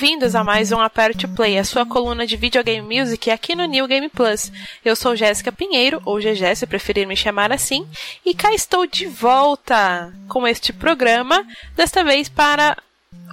bem-vindos a mais um Aperte Play, a sua coluna de videogame music aqui no New Game Plus. Eu sou Jéssica Pinheiro, ou GG se preferir me chamar assim, e cá estou de volta com este programa, desta vez para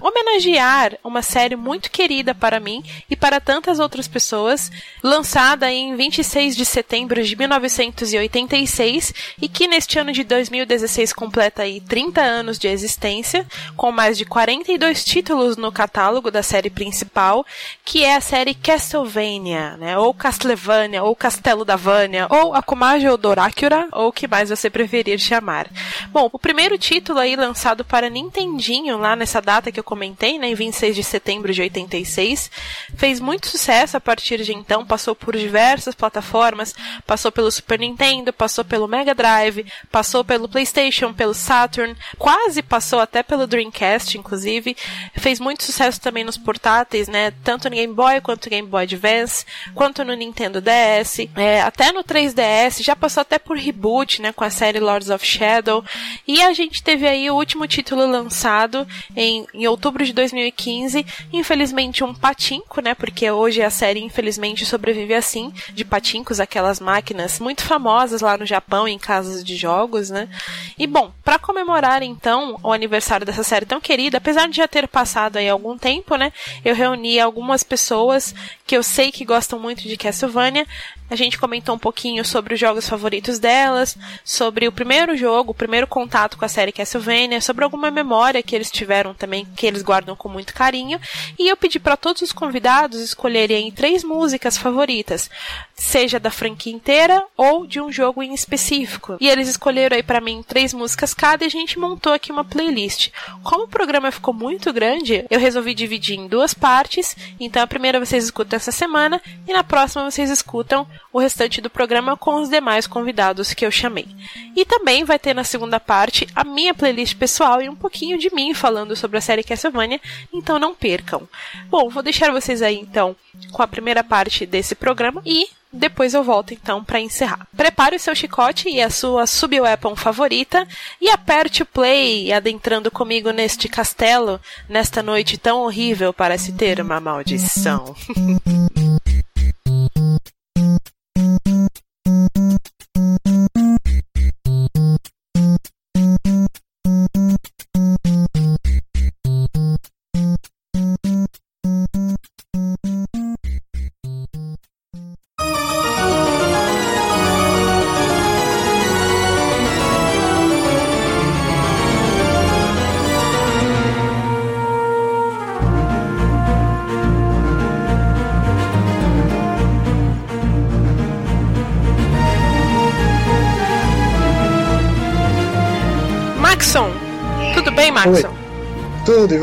homenagear uma série muito querida para mim e para tantas outras pessoas, lançada em 26 de setembro de 1986 e que neste ano de 2016 completa aí 30 anos de existência, com mais de 42 títulos no catálogo da série principal, que é a série Castlevania, né? Ou Castlevania, ou Castelo da Vânia, ou Akumage ou Dorácula, ou o que mais você preferir chamar. Bom, o primeiro título aí lançado para Nintendinho lá nessa data que eu comentei, né, em 26 de setembro de 86. Fez muito sucesso a partir de então, passou por diversas plataformas, passou pelo Super Nintendo, passou pelo Mega Drive, passou pelo PlayStation, pelo Saturn, quase passou até pelo Dreamcast, inclusive. Fez muito sucesso também nos portáteis, né, tanto no Game Boy quanto no Game Boy Advance, quanto no Nintendo DS, é, até no 3DS, já passou até por reboot, né, com a série Lords of Shadow. E a gente teve aí o último título lançado em, em outubro de 2015. Infelizmente, um patinco, né? Porque hoje a série, infelizmente, sobrevive assim, de patincos, aquelas máquinas muito famosas lá no Japão, em casas de jogos, né? E bom, para comemorar então o aniversário dessa série tão querida, apesar de já ter passado aí algum tempo, né? Eu reuni algumas pessoas que eu sei que gostam muito de Castlevania a gente comentou um pouquinho sobre os jogos favoritos delas, sobre o primeiro jogo, o primeiro contato com a série Castlevania, sobre alguma memória que eles tiveram também, que eles guardam com muito carinho. E eu pedi para todos os convidados escolherem três músicas favoritas, seja da franquia inteira ou de um jogo em específico. E eles escolheram aí para mim três músicas cada e a gente montou aqui uma playlist. Como o programa ficou muito grande, eu resolvi dividir em duas partes. Então a primeira vocês escutam essa semana e na próxima vocês escutam o restante do programa com os demais convidados que eu chamei. E também vai ter na segunda parte a minha playlist pessoal e um pouquinho de mim falando sobre a série Castlevania, então não percam. Bom, vou deixar vocês aí então com a primeira parte desse programa e depois eu volto então para encerrar. Prepare o seu chicote e a sua sub-weapon favorita e aperte o play, adentrando comigo neste castelo, nesta noite tão horrível para se ter uma maldição.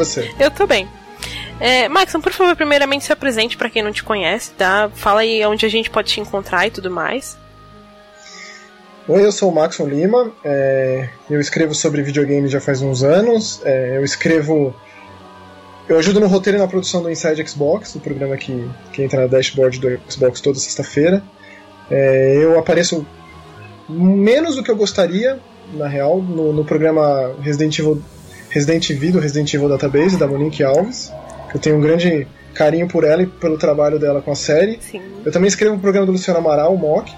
você? Eu tô bem. É, Maxon, por favor, primeiramente se apresente para quem não te conhece, tá? Fala aí onde a gente pode te encontrar e tudo mais. Oi, eu sou o Maxon Lima, é, eu escrevo sobre videogames já faz uns anos, é, eu escrevo... Eu ajudo no roteiro e na produção do Inside Xbox, o programa que, que entra na dashboard do Xbox toda sexta-feira. É, eu apareço menos do que eu gostaria, na real, no, no programa Resident Evil, Resident Evil, do Resident Evil Database, da Monique Alves. Eu tenho um grande carinho por ela e pelo trabalho dela com a série. Sim. Eu também escrevo um programa do Luciano Amaral, o Mock.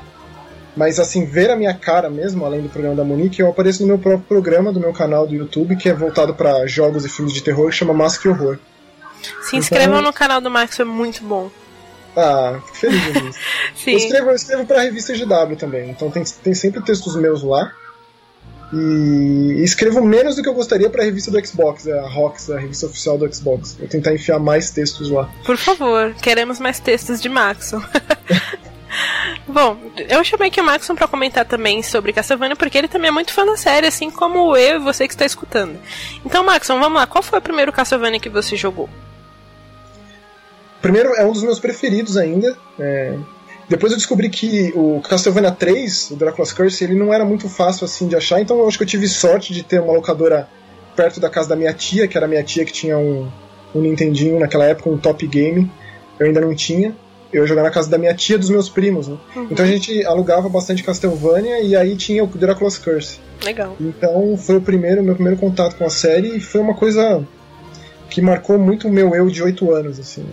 Mas assim, ver a minha cara mesmo, além do programa da Monique, eu apareço no meu próprio programa do meu canal do YouTube, que é voltado para jogos e filmes de terror, que chama Mask Horror. Se inscrevam então... no canal do Max, é muito bom. Ah, feliz. Sim. Eu escrevo, eu escrevo pra revista GW também, então tem, tem sempre textos meus lá. E escrevo menos do que eu gostaria para a revista do Xbox, a Rox, a revista oficial do Xbox. Vou tentar enfiar mais textos lá. Por favor, queremos mais textos de Maxon. Bom, eu chamei aqui o Maxon para comentar também sobre Castlevania, porque ele também é muito fã da série, assim como eu e você que está escutando. Então, Maxon, vamos lá, qual foi o primeiro Castlevania que você jogou? Primeiro, é um dos meus preferidos ainda. É, depois eu descobri que o Castlevania 3, o Dracula's Curse, ele não era muito fácil assim de achar, então eu acho que eu tive sorte de ter uma locadora perto da casa da minha tia, que era minha tia que tinha um, um Nintendinho naquela época, um Top Game. Eu ainda não tinha. Eu ia jogar na casa da minha tia dos meus primos, né? Uhum. Então a gente alugava bastante Castlevania e aí tinha o Dracula's Curse. Legal. Então foi o primeiro, meu primeiro contato com a série e foi uma coisa que marcou muito o meu eu de 8 anos, assim.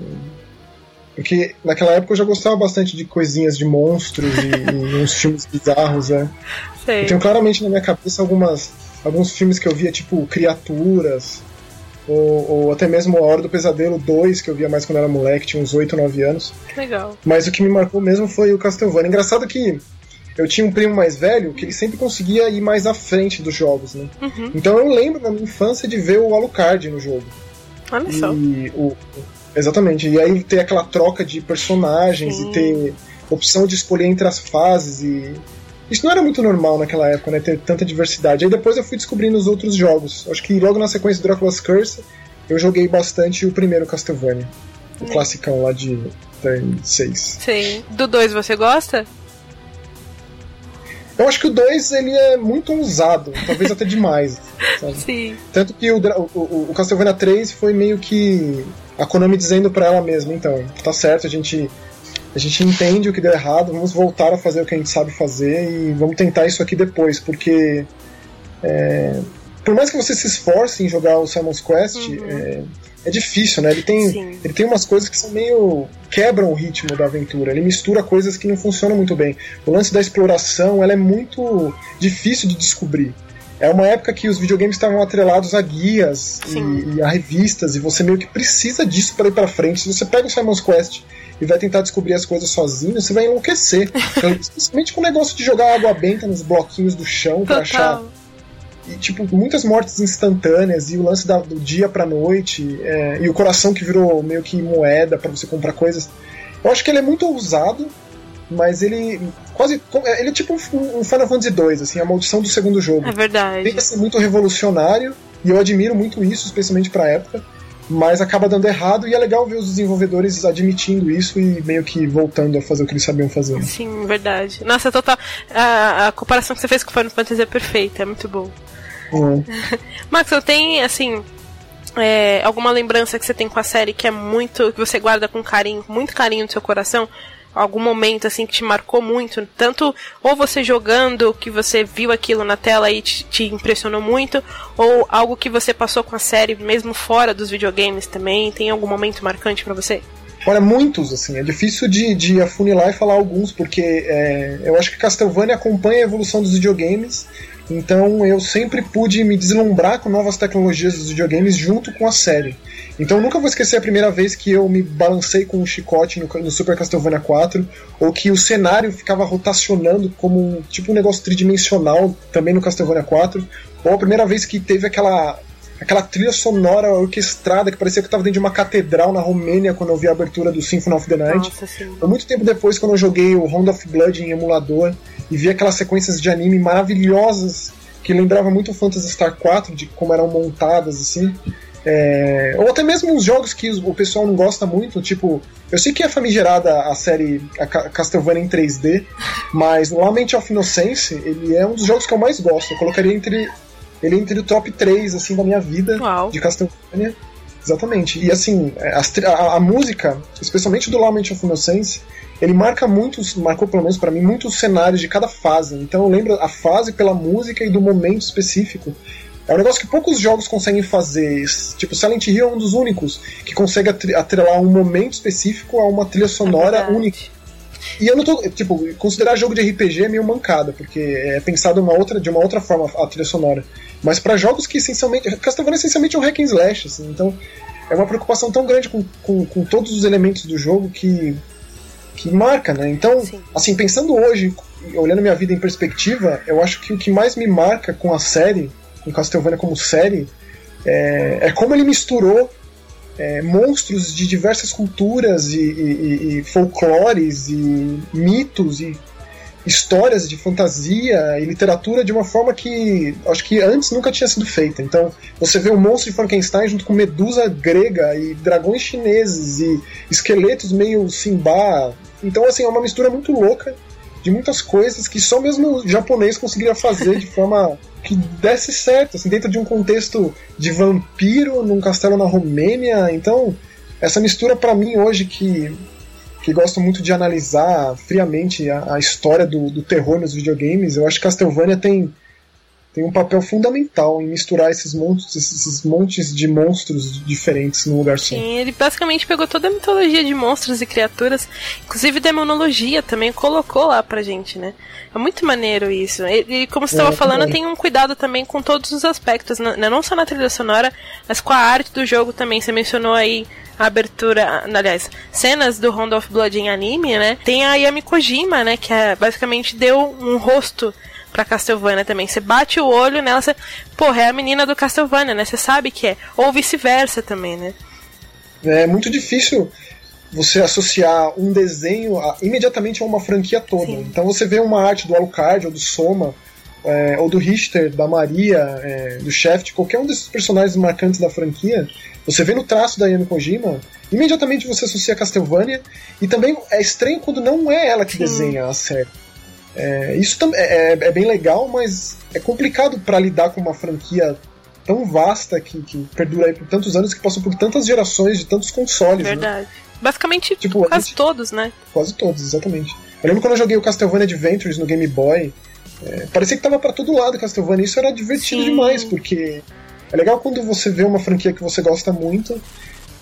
Porque naquela época eu já gostava bastante de coisinhas de monstros e, e uns filmes bizarros, né? Sei. Eu tenho claramente na minha cabeça algumas, alguns filmes que eu via, tipo Criaturas, ou, ou, até mesmo A Hora do Pesadelo 2, que eu via mais quando era moleque, tinha uns 8, 9 anos. Legal. Mas o que me marcou mesmo foi o Castlevania. Engraçado que eu tinha um primo mais velho que ele sempre conseguia ir mais à frente dos jogos, né? Uhum. Então eu lembro na minha infância de ver o Alucard no jogo. Olha só. O, exatamente. E aí ter aquela troca de personagens Sim. e ter opção de escolher entre as fases e. Isso não era muito normal naquela época, né? Ter tanta diversidade. Aí depois eu fui descobrindo os outros jogos. Acho que logo na sequência do Dracula's Curse eu joguei bastante o primeiro Castlevania. O classicão lá de 6. Sim. Do 2 você gosta? Eu acho que o 2 ele é muito ousado, talvez até demais. Sabe? Sim. Tanto que o, o, o Castlevania 3 foi meio que a Konami dizendo para ela mesma, então, tá certo, a gente a gente entende o que deu errado, vamos voltar a fazer o que a gente sabe fazer e vamos tentar isso aqui depois, porque é, por mais que você se esforce em jogar o Simon's Quest, uhum. é, é difícil, né? Ele tem, ele tem umas coisas que são meio. quebram o ritmo da aventura. Ele mistura coisas que não funcionam muito bem. O lance da exploração ela é muito difícil de descobrir. É uma época que os videogames estavam atrelados a guias e, e, a revistas, e você meio que precisa disso para ir para frente. Se você pega o Simon's Quest e vai tentar descobrir as coisas sozinho, você vai enlouquecer. Especialmente com o negócio de jogar água benta nos bloquinhos do chão para achar e, tipo, muitas mortes instantâneas e o lance da, do dia pra noite é, e o coração que virou meio que moeda para você comprar coisas. Eu acho que ele é muito ousado, mas ele quase. Ele é tipo um, um Final Fantasy 2, assim, a maldição do segundo jogo. É verdade. Tem que ser muito revolucionário, e eu admiro muito isso, especialmente pra época. Mas acaba dando errado e é legal ver os desenvolvedores admitindo isso e meio que voltando a fazer o que eles sabiam fazer. Sim, verdade. Nossa, total. A, a comparação que você fez com o Final Fantasy é perfeita, é muito bom. Uhum. Max, eu tenho, assim, é, alguma lembrança que você tem com a série que é muito. que você guarda com carinho, muito carinho no seu coração? Algum momento assim que te marcou muito, tanto ou você jogando que você viu aquilo na tela e te, te impressionou muito, ou algo que você passou com a série mesmo fora dos videogames também, tem algum momento marcante para você? Olha, muitos, assim, é difícil de, de afunilar e falar alguns, porque é, eu acho que Castlevania acompanha a evolução dos videogames, então eu sempre pude me deslumbrar com novas tecnologias dos videogames junto com a série. Então nunca vou esquecer a primeira vez que eu me balancei com um chicote no, no Super Castlevania 4, ou que o cenário ficava rotacionando como um, tipo um negócio tridimensional também no Castlevania 4, ou a primeira vez que teve aquela aquela trilha sonora orquestrada que parecia que eu estava dentro de uma catedral na Romênia quando eu vi a abertura do Symphony of the Night. Nossa, ou muito tempo depois quando eu joguei o Round of Blood em emulador e vi aquelas sequências de anime maravilhosas que lembrava muito o Phantasy Star 4, de como eram montadas, assim. É, ou até mesmo os jogos que o pessoal não gosta muito, tipo, eu sei que é famigerada a série a Castlevania em 3D, mas o Lament of Innocence, ele é um dos jogos que eu mais gosto. Eu colocaria entre ele entre o top 3 assim da minha vida Uau. de Castlevania. Exatamente. E assim, a, a, a, música, especialmente do Lament of Innocence, ele marca muitos, marcou pelo menos para mim, muitos cenários de cada fase. Então eu lembro a fase pela música e do momento específico. É um negócio que poucos jogos conseguem fazer. Tipo, Silent Hill é um dos únicos que consegue atrelar um momento específico a uma trilha sonora é única. E eu não tô. Tipo, considerar jogo de RPG é meio mancada, porque é pensado uma outra, de uma outra forma a trilha sonora. Mas para jogos que essencialmente. Castlevania essencialmente é um hack and slash, assim, então é uma preocupação tão grande com, com, com todos os elementos do jogo que que marca, né? Então, Sim. assim, pensando hoje, olhando minha vida em perspectiva, eu acho que o que mais me marca com a série, com Castlevania como série, é, é como ele misturou é, monstros de diversas culturas e, e, e, folclores e mitos e histórias de fantasia e literatura de uma forma que acho que antes nunca tinha sido feita. Então, você vê o monstro de Frankenstein junto com medusa grega e dragões chineses e esqueletos meio Simba. Então, assim, é uma mistura muito louca de muitas coisas que só mesmo o japonês conseguiria fazer de forma que desse certo, assim, dentro de um contexto de vampiro num castelo na Romênia. Então, essa mistura para mim hoje que que gosto muito de analisar friamente a, a história do, do, terror nos videogames, eu acho que Castlevania tem tem um papel fundamental em misturar esses montes, esses montes de monstros diferentes num lugar só. Sim, ele basicamente pegou toda a mitologia de monstros e criaturas, inclusive demonologia também colocou lá pra gente, né? É muito maneiro isso. E, como você estava é, falando, tem um cuidado também com todos os aspectos, né? não só na trilha sonora, mas com a arte do jogo também. Você mencionou aí a abertura, aliás, cenas do Round of Blood em anime, né? Tem a Yami Kojima, né, que é, basicamente deu um rosto pra Castlevania também. Você bate o olho nela, você. Porra, é a menina do Castlevania, né? Você sabe que é. Ou vice-versa também, né? É muito difícil você associar um desenho a, imediatamente a uma franquia toda. Sim. Então você vê uma arte do Alucard ou do Soma. É, ou do Richter, da Maria, é, do Shaft, qualquer um desses personagens marcantes da franquia, você vê no traço da Yami Kojima, imediatamente você associa a Castlevania, e também é estranho quando não é ela que Sim. desenha a série. É, isso é, é, é, bem legal, mas é complicado para lidar com uma franquia tão vasta que, que perdura por tantos anos, que passou por tantas gerações de tantos consoles. Né? Verdade. Né? Basicamente, tipo, quase gente, todos, né? Quase todos, exatamente. Eu lembro quando eu joguei o Castlevania Adventures no Game Boy, é, parecia que tava para todo lado Castlevania. Isso era divertido Sim. demais, porque é legal quando você vê uma franquia que você gosta muito,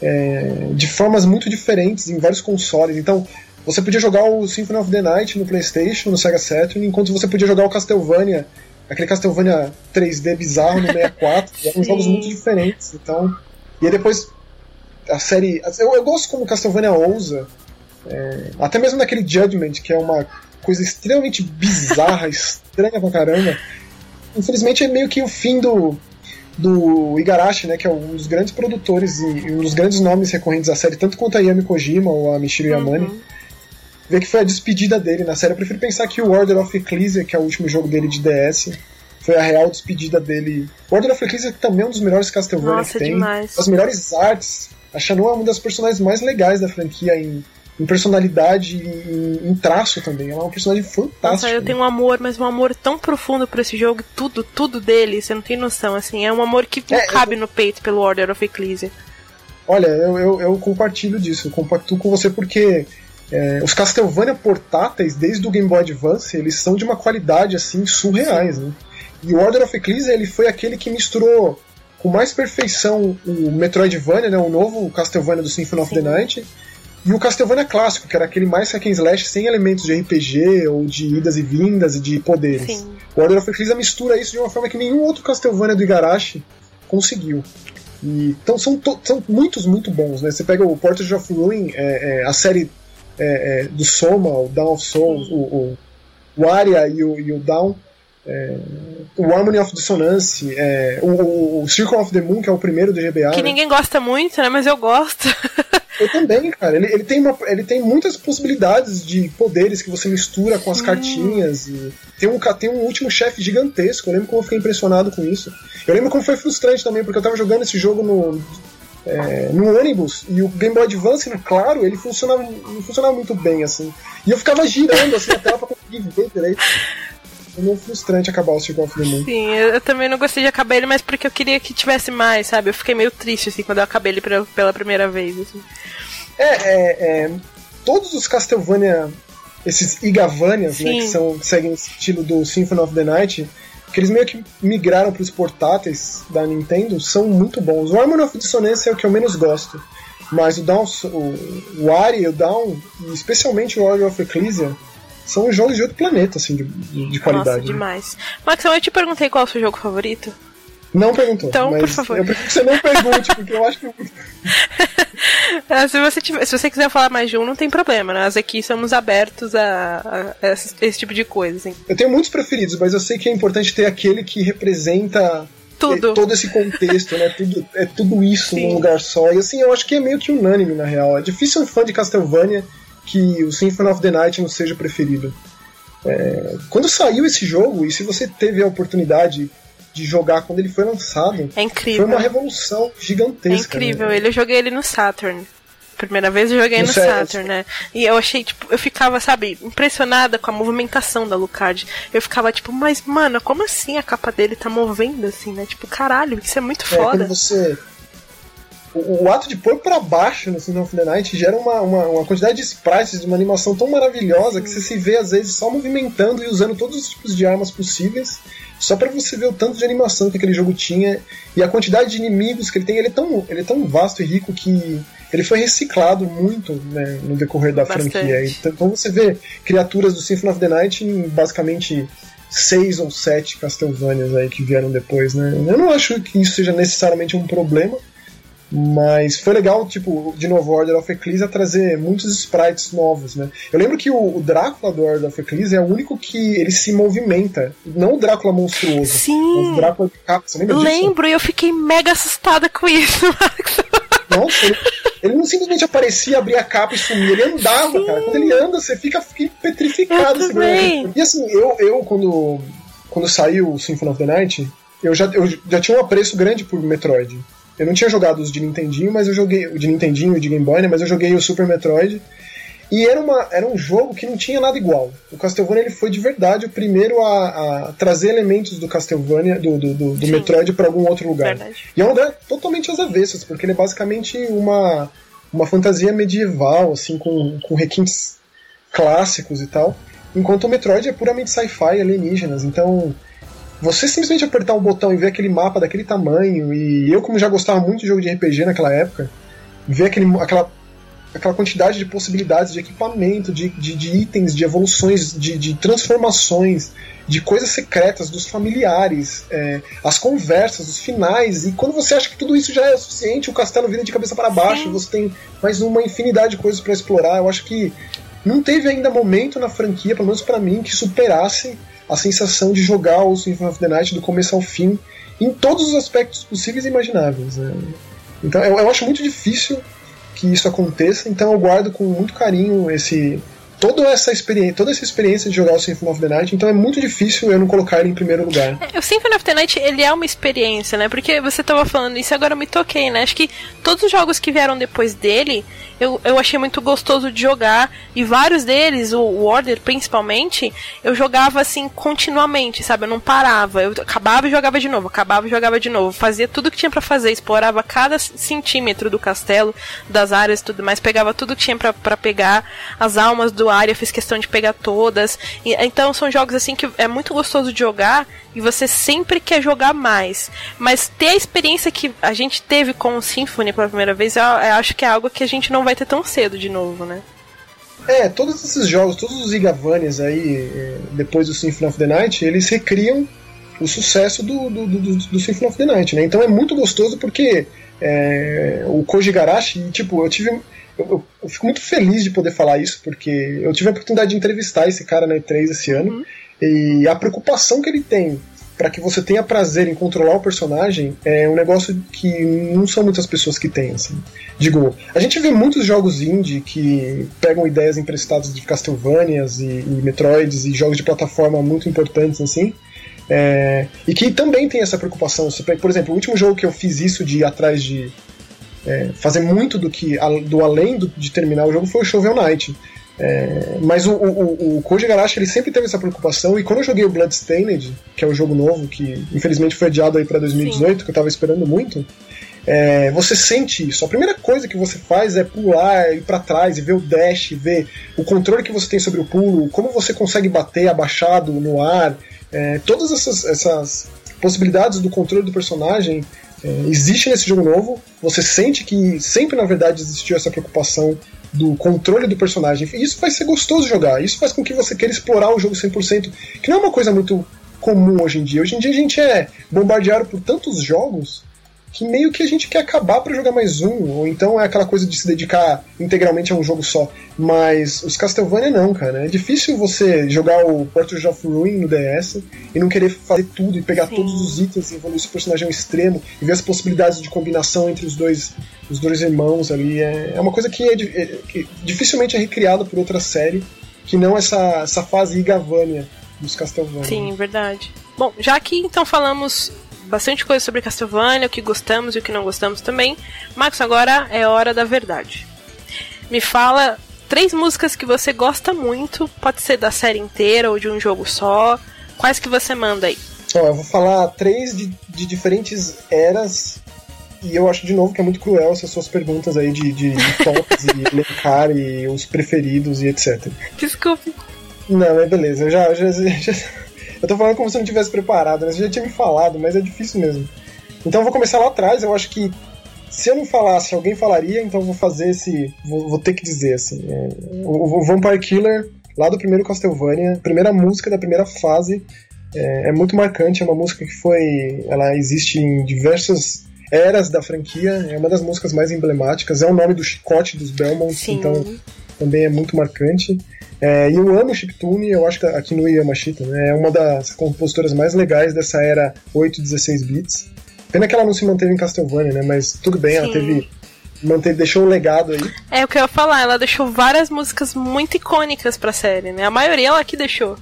é, de formas muito diferentes em vários consoles. Então, você podia jogar o Symphony of the Night no PlayStation, no Sega Saturn, enquanto você podia jogar o Castlevania, aquele Castlevania 3D bizarro no 64. eram jogos muito diferentes. Então, e aí depois a série. Eu, eu gosto como Castlevania ousa, é, até mesmo naquele Judgment, que é uma coisa extremamente bizarra, estranha pra caramba. Infelizmente é meio que o fim do, do Igarashi, né, que é um dos grandes produtores e um dos grandes nomes recorrentes da série, tanto quanto a Yami Kojima ou a Michiru Yamane. Uhum ver que foi a despedida dele na série. Eu prefiro pensar que o Order of Ecclesia, que é o último jogo dele de DS, foi a real despedida dele. O Order of Ecclesia também é um dos melhores Castlevania Nossa, que tem. Demais. As melhores artes. A Shanu é uma das personagens mais legais da franquia em, em personalidade e em, em, traço também. Ela é uma personagem fantástica. Nossa, eu tenho um amor, mas um amor tão profundo por esse jogo. Tudo, tudo dele, você não tem noção. Assim, é um amor que não é, cabe eu... no peito pelo Order of Ecclesia. Olha, eu, eu, eu compartilho disso. Eu compacto com você porque é, os Castlevania portáteis, desde o Game Boy Advance, eles são de uma qualidade assim surreais, né? E o Order of Ecclesia ele foi aquele que misturou com mais perfeição o Metroidvania, né, o novo Castlevania do Symphony of the Night, e o Castlevania clássico, que era aquele mais hack and slash sem elementos de RPG ou de idas e vindas e de poderes. Sim. O Order of Ecclesia mistura isso de uma forma que nenhum outro Castlevania do Igarashi conseguiu. E, então são, são muitos muito bons, né? Você pega o Portrait of Ruin, é, é, a série é, é, do Soma, o Down of Souls, o, o, o Aria e o, e o Down, é, o Harmony of Dissonance, é, o, o, Circle of the Moon, que é o primeiro do GBA. Que né? ninguém gosta muito, né? Mas eu gosto. eu também, cara. Ele, ele, tem uma, ele tem muitas possibilidades de poderes que você mistura com as cartinhas. E tem, um, tem um último chefe gigantesco. Eu lembro como eu fiquei impressionado com isso. Eu lembro como foi frustrante também, porque eu tava jogando esse jogo no é, no ônibus e o Game Boy Advance, claro, ele funcionava, não funcionava muito bem assim. E eu ficava girando assim a tela pra conseguir ver direito. Foi meio frustrante acabar o Circle of the Moon. Sim, eu também não gostei de acabar ele, mas porque eu queria que tivesse mais, sabe? Eu fiquei meio triste assim quando eu acabei ele pela primeira vez. Assim. É, é, é, todos os Castlevania, esses Igavanias, né, que, são, que seguem o estilo do Symphony of the Night, que eles meio que migraram para os portáteis da Nintendo, são muito bons. O Harmony of Dissonance é o que eu menos gosto, mas o Down, o, o Ari, o Down, e especialmente o Order of Ecclesia, são jogos de outro planeta, assim, de, de qualidade. Nossa, demais. Max, eu te perguntei qual é o seu jogo favorito. Não perguntou. Então, por favor. Eu prefiro que você não pergunte, porque eu acho que. É, se, você tiver, se você quiser falar mais de um, não tem problema. Nós aqui somos abertos a, a esse, esse, tipo de coisa. Assim. Eu tenho muitos preferidos, mas eu sei que é importante ter aquele que representa tudo. todo esse contexto, né? Tudo, é tudo isso Sim. num lugar só. E assim, eu acho que é meio que unânime, na real. É difícil um fã de Castlevania que o Symphony of the Night não seja preferido. É, quando saiu esse jogo, e se você teve a oportunidade de jogar quando ele foi lançado. É incrível. Foi uma revolução gigantesca. É incrível. Né? Ele, eu joguei ele no Saturn. Primeira vez eu joguei no, no Saturn, né? E eu achei, tipo, eu ficava, sabe, impressionada com a movimentação da Lucard. Eu ficava, tipo, mas, mano, como assim a capa dele tá movendo assim, né? Tipo, caralho, isso é muito foda. É, quando você o, o, ato de pôr para baixo no Symphony of the Night gera uma, uma, uma, quantidade de sprites, de uma animação tão maravilhosa que você se vê às vezes só movimentando e usando todos os tipos de armas possíveis, só para você ver o tanto de animação que aquele jogo tinha e a quantidade de inimigos que ele tem. Ele é tão, ele é tão vasto e rico que ele foi reciclado muito né, no decorrer da Bastante. franquia. Então, então você vê criaturas do Symphony of the Night em basicamente seis ou sete Castlevanias aí que vieram depois, né? Eu não acho que isso seja necessariamente um problema, mas foi legal, tipo, de novo, Order of Ecclesia trazer muitos sprites novos, né? Eu lembro que o, o Drácula do Order of Ecclesia é o único que ele se movimenta. Não o Drácula monstruoso. Sim. o Drácula de capa. Você lembra Lembro, e eu fiquei mega assustada com isso, Max. Nossa, ele, ele, não simplesmente aparecia, abria a capa e sumia. Ele andava, Sim. cara. Quando ele anda, você fica, fica petrificado. Eu e assim, eu, eu quando, quando saiu o Symphony of the Night, eu já, eu já tinha um apreço grande por Metroid. Eu não tinha jogado os de Nintendinho, mas eu joguei o de Nintendinho e de Game Boy, né, mas eu joguei o Super Metroid. E era, uma, era um jogo que não tinha nada igual. O Castlevania ele foi de verdade o primeiro a, a trazer elementos do Castlevania, do, do, do, do Metroid para algum outro lugar. Verdade. E é um lugar totalmente às avessas, porque ele é basicamente uma, uma fantasia medieval, assim, com, com requintes clássicos e tal. Enquanto o Metroid é puramente sci-fi alienígenas. Então, você simplesmente apertar um botão e ver aquele mapa daquele tamanho, e eu, como já gostava muito de jogo de RPG naquela época, ver aquele, aquela, aquela quantidade de possibilidades de equipamento, de, de, de itens, de evoluções, de, de, transformações, de coisas secretas dos familiares, é, as conversas, os finais, e quando você acha que tudo isso já é suficiente, o castelo vira de cabeça para baixo, Sim. você tem mais uma infinidade de coisas para explorar. Eu acho que não teve ainda momento na franquia, pelo menos para mim, que superasse a sensação de jogar o Symphony of the Night do começo ao fim em todos os aspectos possíveis e imagináveis. Né? Então eu, eu, acho muito difícil que isso aconteça, então eu guardo com muito carinho esse toda essa experiência, toda essa experiência de jogar o Symphony of the Night, então é muito difícil eu não colocar ele em primeiro lugar. É, o Symphony of the Night, ele é uma experiência, né? Porque você tava falando isso agora eu me toquei, né? Acho que todos os jogos que vieram depois dele, eu, eu achei muito gostoso de jogar. E vários deles, o, Order principalmente, eu jogava assim continuamente, sabe? Eu não parava. Eu acabava e jogava de novo, acabava e jogava de novo. Fazia tudo que tinha para fazer, explorava cada centímetro do castelo, das áreas e tudo mais, pegava tudo que tinha para pegar, as almas do área, fiz questão de pegar todas. E, então são jogos assim que é muito gostoso de jogar e você sempre quer jogar mais. Mas ter a experiência que a gente teve com o Symphony pela primeira vez, eu, eu acho que é algo que a gente não vai ter tão cedo de novo, né? É, todos esses jogos, todos os Igavanias aí, é, depois do Symphony of the Night, eles recriam o sucesso do, do, do, do Symphony of the Night, né? Então é muito gostoso porque é, o Koji Garashi, tipo, eu tive eu, eu, fico muito feliz de poder falar isso, porque eu tive a oportunidade de entrevistar esse cara na E3 esse ano, uhum. e a preocupação que ele tem para que você tenha prazer em controlar o personagem é um negócio que não são muitas pessoas que têm, assim. Digo, a gente vê muitos jogos indie que pegam ideias emprestadas de Castlevanias e, e Metroids e jogos de plataforma muito importantes, assim, é, e que também tem essa preocupação. Por exemplo, o último jogo que eu fiz isso de ir atrás de é, fazer muito do que do além do, de terminar o jogo foi o Shovel Knight. É, mas o, o, o Koji Garashi ele sempre teve essa preocupação e quando eu joguei o Bloodstained, que é o jogo novo que infelizmente foi adiado aí para 2018, Sim. que eu tava esperando muito, é, você sente isso. A primeira coisa que você faz é pular, ir para trás e ver o dash, ver o controle que você tem sobre o pulo, como você consegue bater abaixado no ar, é, todas essas, essas possibilidades do controle do personagem é, existe nesse jogo novo. Você sente que sempre, na verdade, existiu essa preocupação do controle do personagem. Isso vai ser gostoso jogar. Isso faz com que você queira explorar o jogo 100%, que não é uma coisa muito comum hoje em dia. Hoje em dia a gente é bombardeado por tantos jogos que meio que a gente quer acabar para jogar mais um, ou então é aquela coisa de se dedicar integralmente a um jogo só. Mas os Castlevania não, cara. É difícil você jogar o Portrait of Ruin no DS e não querer fazer tudo e pegar Sim. todos os itens e evoluir esse personagem ao extremo e ver as possibilidades de combinação entre os dois, os dois irmãos ali. É, é uma coisa que, é, é, que dificilmente é recriada por outra série que não essa, essa fase Igavania dos Castlevania. Sim, verdade. Bom, já que então falamos bastante coisa sobre Castlevania, o que gostamos e o que não gostamos também. Marcos, agora é hora da verdade. Me fala três músicas que você gosta muito, pode ser da série inteira ou de um jogo só. Quais que você manda aí? Ó, eu vou falar três de, de diferentes eras e eu acho de novo que é muito cruel essas suas perguntas aí de, de, de tops e elencar e os preferidos e etc. Desculpe. Não, mas beleza, eu já, já, já, Eu tô falando como se eu não tivesse preparado, né? Você já tinha me falado, mas é difícil mesmo. Então eu vou começar lá atrás, eu acho que se eu não falasse, alguém falaria, então eu vou fazer esse. Vou, vou ter que dizer, assim. É, o, o Vampire Killer, lá do primeiro Castlevania, primeira música da primeira fase, é, é, muito marcante, é uma música que foi. Ela existe em diversas eras da franquia, é uma das músicas mais emblemáticas, é o nome do chicote dos Belmonts, então também é muito marcante. É, e eu amo Chiptune, eu acho que a Kinui Yamashita né, é uma das compositoras mais legais dessa era 8 16 bits. Pena que ela não se manteve em Castlevania, né? Mas tudo bem, Sim. ela teve. Manteve, deixou um legado aí. É o que eu ia falar, ela deixou várias músicas muito icônicas pra série, né? A maioria ela que deixou.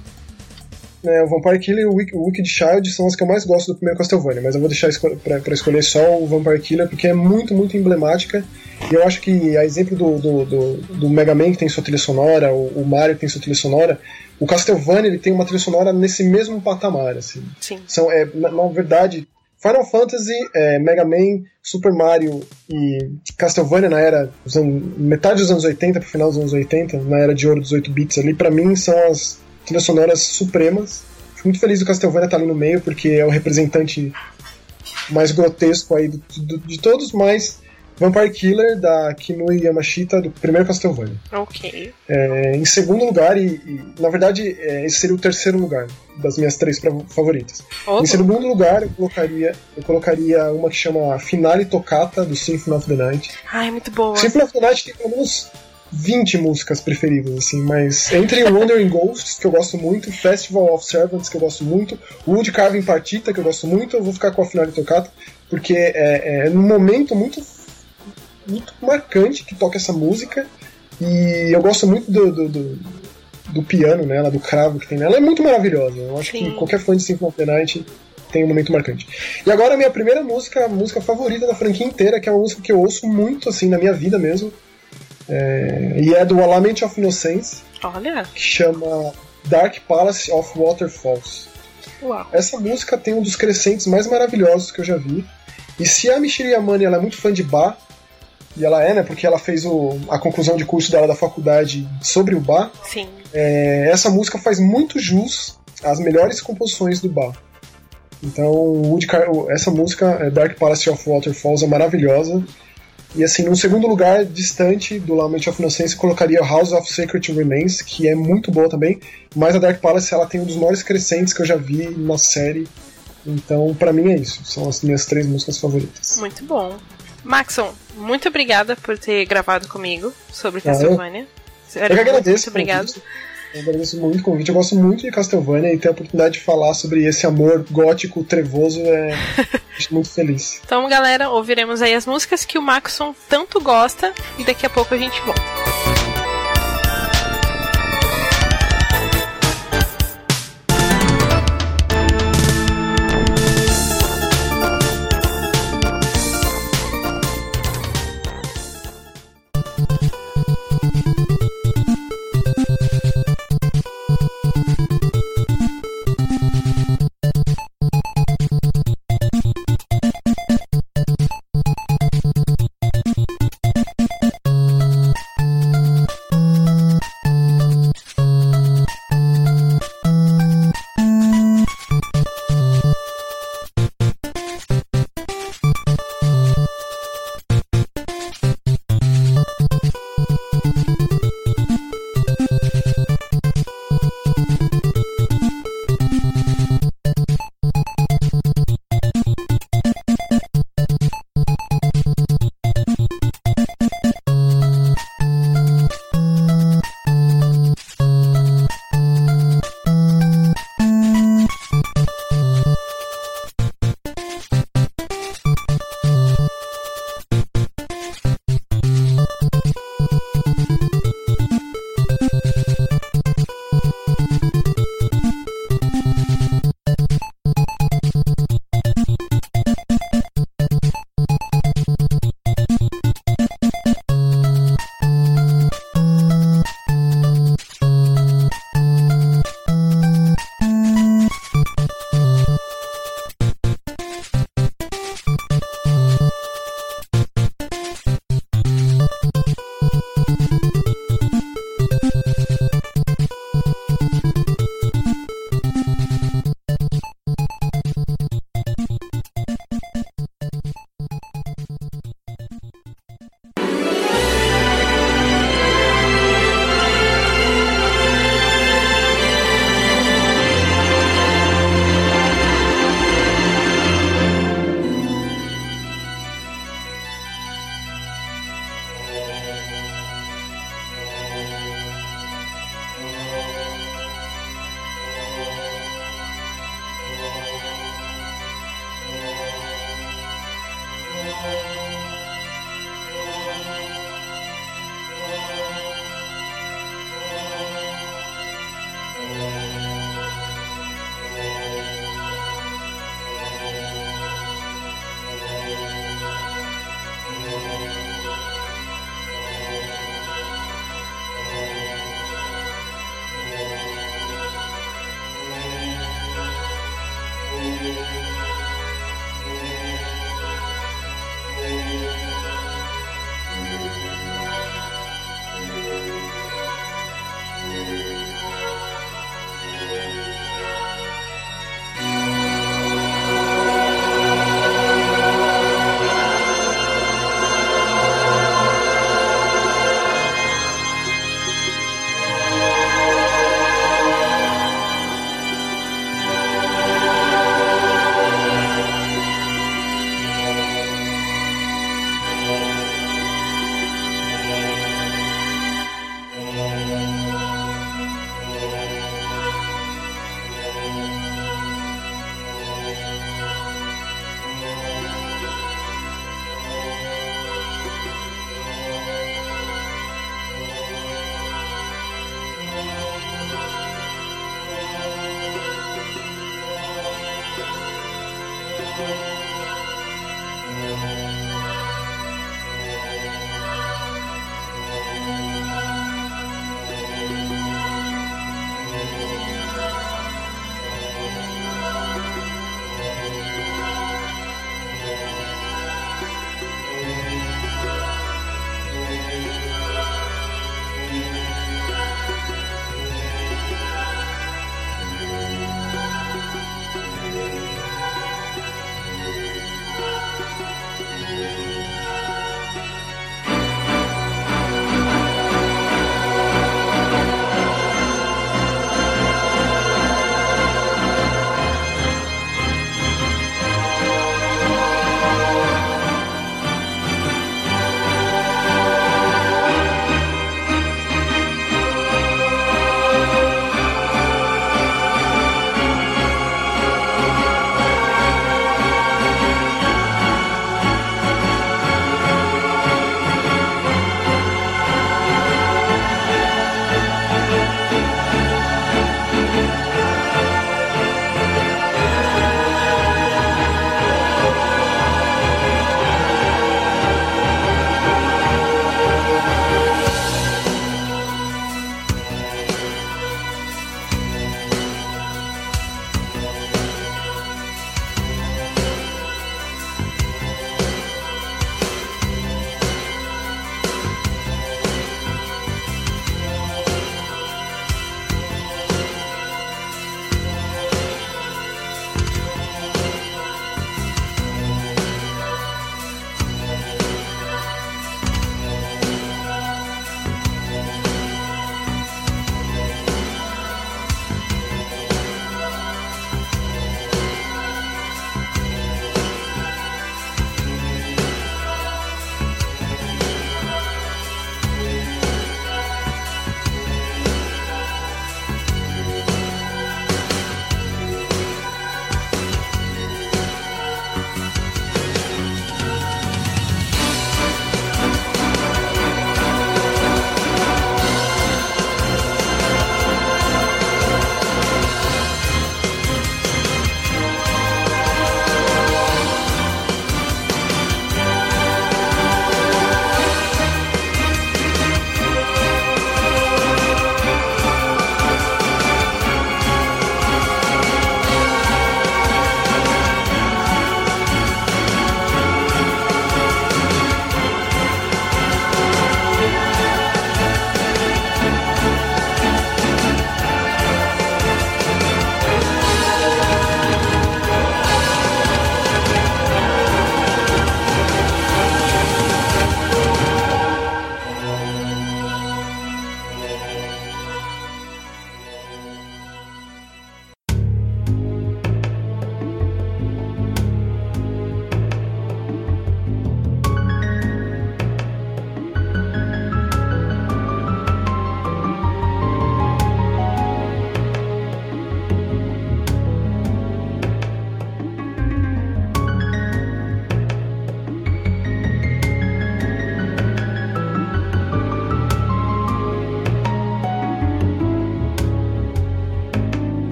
É, o Vampire Killer e o Wicked Child são as que eu mais gosto do primeiro Castlevania, mas eu vou deixar esco pra, pra, escolher só o Vampire Killer porque é muito, muito emblemática. E eu acho que, a exemplo do, do, do, do Mega Man que tem sua trilha sonora, o, o, Mario que tem sua trilha sonora, o Castlevania ele tem uma trilha sonora nesse mesmo patamar. Assim. Sim. São, é, na, na verdade, Final Fantasy, é, Mega Man, Super Mario e Castlevania na era metade dos anos 80 pro final dos anos 80, na era de ouro dos 8 bits ali, para mim são as trilhas sonoras supremas. Fico muito feliz do Castlevania estar ali no meio, porque é o representante mais grotesco aí de, de, de todos, mas Vampire Killer, da Kinui Yamashita, do primeiro Castlevania. Ok. É, em segundo lugar, e, e na verdade é, esse seria o terceiro lugar das minhas três favoritas. Em segundo lugar, eu colocaria, eu colocaria uma que chama Finale Toccata, do Symphony of the Night. Ai, muito boa. Symphony of the Night tem pelo menos 20 músicas preferidas, assim, mas entre Wandering Ghosts, que eu gosto muito, Festival of Servants, que eu gosto muito, Wood Carving Partita, que eu gosto muito, eu vou ficar com a Finale Toccata, porque é, é num momento muito muito marcante que toca essa música. E eu gosto muito do, do, do, do piano nela, do cravo que tem nela. É muito maravilhosa. Eu acho Sim. que qualquer fã de Symphony of the Night tem um momento marcante. E agora a minha primeira música, a música favorita da franquia inteira, que é uma música que eu ouço muito assim na minha vida mesmo. É, e é do Lament of Innocence. Olha. Que chama Dark Palace of Waterfalls. Uau. Essa música tem um dos crescentes mais maravilhosos que eu já vi. E se a Michelle Yamane ela é muito fã de Bach, e ela é, né? Porque ela fez o, a conclusão de curso dela da faculdade sobre o bar. Sim. É, essa música faz muito jus às melhores composições do bar. Então, Wood essa música, é, Dark Palace of Waterfalls, é maravilhosa. E assim, num segundo lugar, distante do Lament of Innocence, colocaria House of Sacred Remains, que é muito boa também. Mas a Dark Palace ela tem um dos maiores crescentes que eu já vi na série. Então, para mim é isso. São as minhas três músicas favoritas. Muito bom. Maxon, muito obrigada por ter gravado comigo sobre Castlevania. eu, eu que agradeço. Muito obrigado. Eu agradeço muito o convite. Eu gosto muito de Castlevania e ter a oportunidade de falar sobre esse amor gótico, trevoso, é muito feliz. Então, galera, ouviremos aí as músicas que o Maxon tanto gosta e daqui a pouco a gente volta.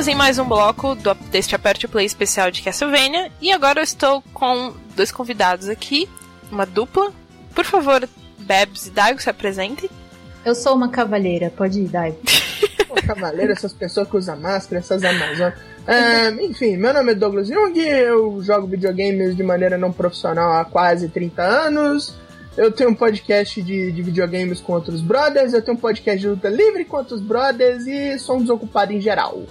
Estamos em mais um bloco do, deste Aperte Play especial de Castlevania. E agora eu estou com dois convidados aqui, uma dupla. Por favor, Bebs e Daigo, se apresentem. Eu sou uma cavaleira, pode ir, Daigo. Pô, cavaleiro, essas pessoas que usam máscara, essas Amazonas. É, enfim, meu nome é Douglas Jung, eu jogo videogames de maneira não profissional há quase 30 anos. Eu tenho um podcast de, de videogames com outros brothers, eu tenho um podcast de luta livre com outros brothers e sou um desocupado em geral.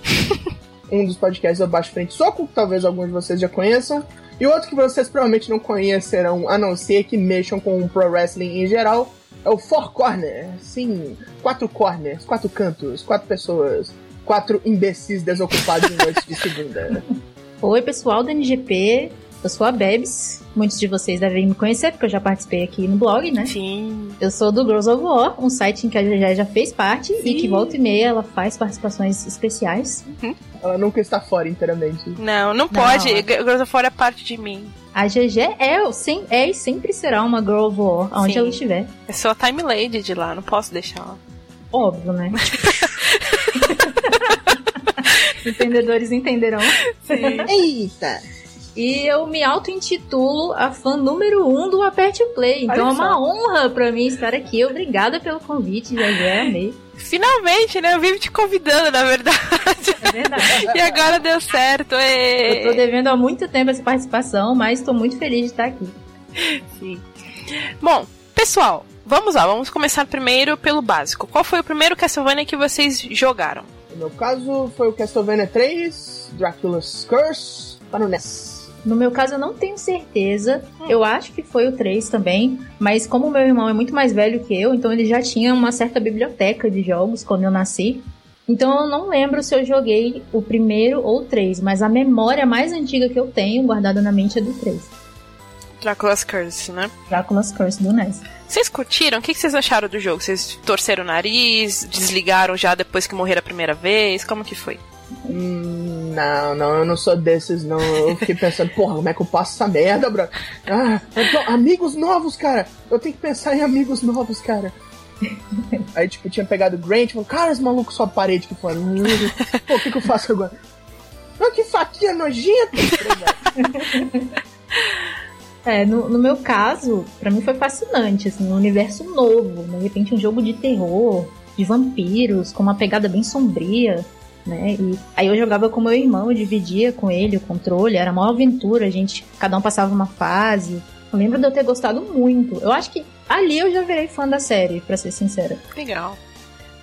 um dos podcasts é o Baixo Frente Soco, que talvez alguns de vocês já conheçam. E outro que vocês provavelmente não conhecerão, a não ser que mexam com o pro wrestling em geral, é o Four Corner. Sim, quatro corners, quatro cantos, quatro pessoas, quatro imbecis desocupados em noites de segunda. Oi, pessoal do NGP. Eu sou a Bebs. Muitos de vocês devem me conhecer, porque eu já participei aqui no blog, né? Sim. Eu sou do Girls of War, um site em que a GG já fez parte Sim. e que volta e meia ela faz participações especiais. Uhum. Ela nunca está fora inteiramente. Não, não pode. Não. Girls of War é parte de mim. A GG é, é e sempre será uma Girl of War, onde Sim. ela estiver. É só a time lady de lá, não posso deixar ela. Óbvio, né? Entendedores entenderão. Sim. Eita! E eu me auto-intitulo a fã número um do Aperte Play. Então Olha é uma só. honra para mim estar aqui. Obrigada pelo convite, já amei. Finalmente, né? Eu vivo te convidando, na verdade. É verdade. e agora deu certo. E... Eu tô devendo há muito tempo essa participação, mas tô muito feliz de estar aqui. Sim. Bom, pessoal, vamos lá. Vamos começar primeiro pelo básico. Qual foi o primeiro Castlevania que vocês jogaram? No meu caso, foi o Castlevania 3, Dracula's Curse, para o NES. No meu caso, eu não tenho certeza. Hum. Eu acho que foi o 3 também. Mas como meu irmão é muito mais velho que eu, então ele já tinha uma certa biblioteca de jogos quando eu nasci. Então eu não lembro se eu joguei o primeiro ou o 3, mas a memória mais antiga que eu tenho guardada na mente é do 3. Dracula's Curse, né? Dracula's Curse do NES. Vocês curtiram? O que vocês acharam do jogo? Vocês torceram o nariz? Desligaram já depois que morreram a primeira vez? Como que foi? Hum, não, não, eu não sou desses, não. Eu fiquei pensando, porra, como é que eu passo essa merda, bro? Ah, tô, amigos novos, cara! Eu tenho que pensar em amigos novos, cara. Aí, tipo, tinha pegado o Grant e falou, cara, esse maluco só parede que foi. Pô, o que, que eu faço agora? Ah, que faquinha nojenta! É, no, no, meu caso, para mim foi fascinante, assim, um universo novo, de repente um jogo de terror, de vampiros, com uma pegada bem sombria né? E aí eu jogava com meu irmão, eu dividia com ele o controle, era uma aventura, a gente, cada um passava uma fase. Eu lembro de eu ter gostado muito. Eu acho que ali eu já virei fã da série, para ser sincera. Legal.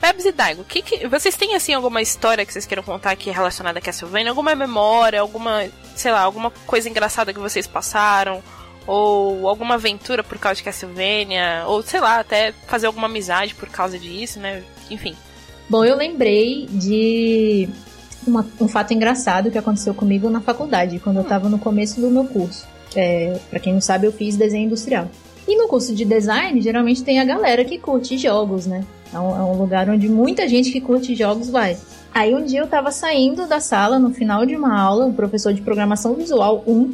Pebs e Daigo, que, que, vocês têm assim alguma história que vocês queiram contar aqui relacionada a Castlevania? Alguma memória, alguma, sei lá, alguma coisa engraçada que vocês passaram? Ou alguma aventura por causa de Castlevania? Ou sei lá, até fazer alguma amizade por causa disso, né? Enfim. Bom, eu lembrei de uma, um fato engraçado que aconteceu comigo na faculdade, quando eu estava no começo do meu curso. É, para quem não sabe, eu fiz desenho industrial. E no curso de design, geralmente tem a galera que curte jogos, né? É um, é um, lugar onde muita gente que curte jogos vai. Aí um dia eu tava saindo da sala, no final de uma aula, o professor de programação visual 1,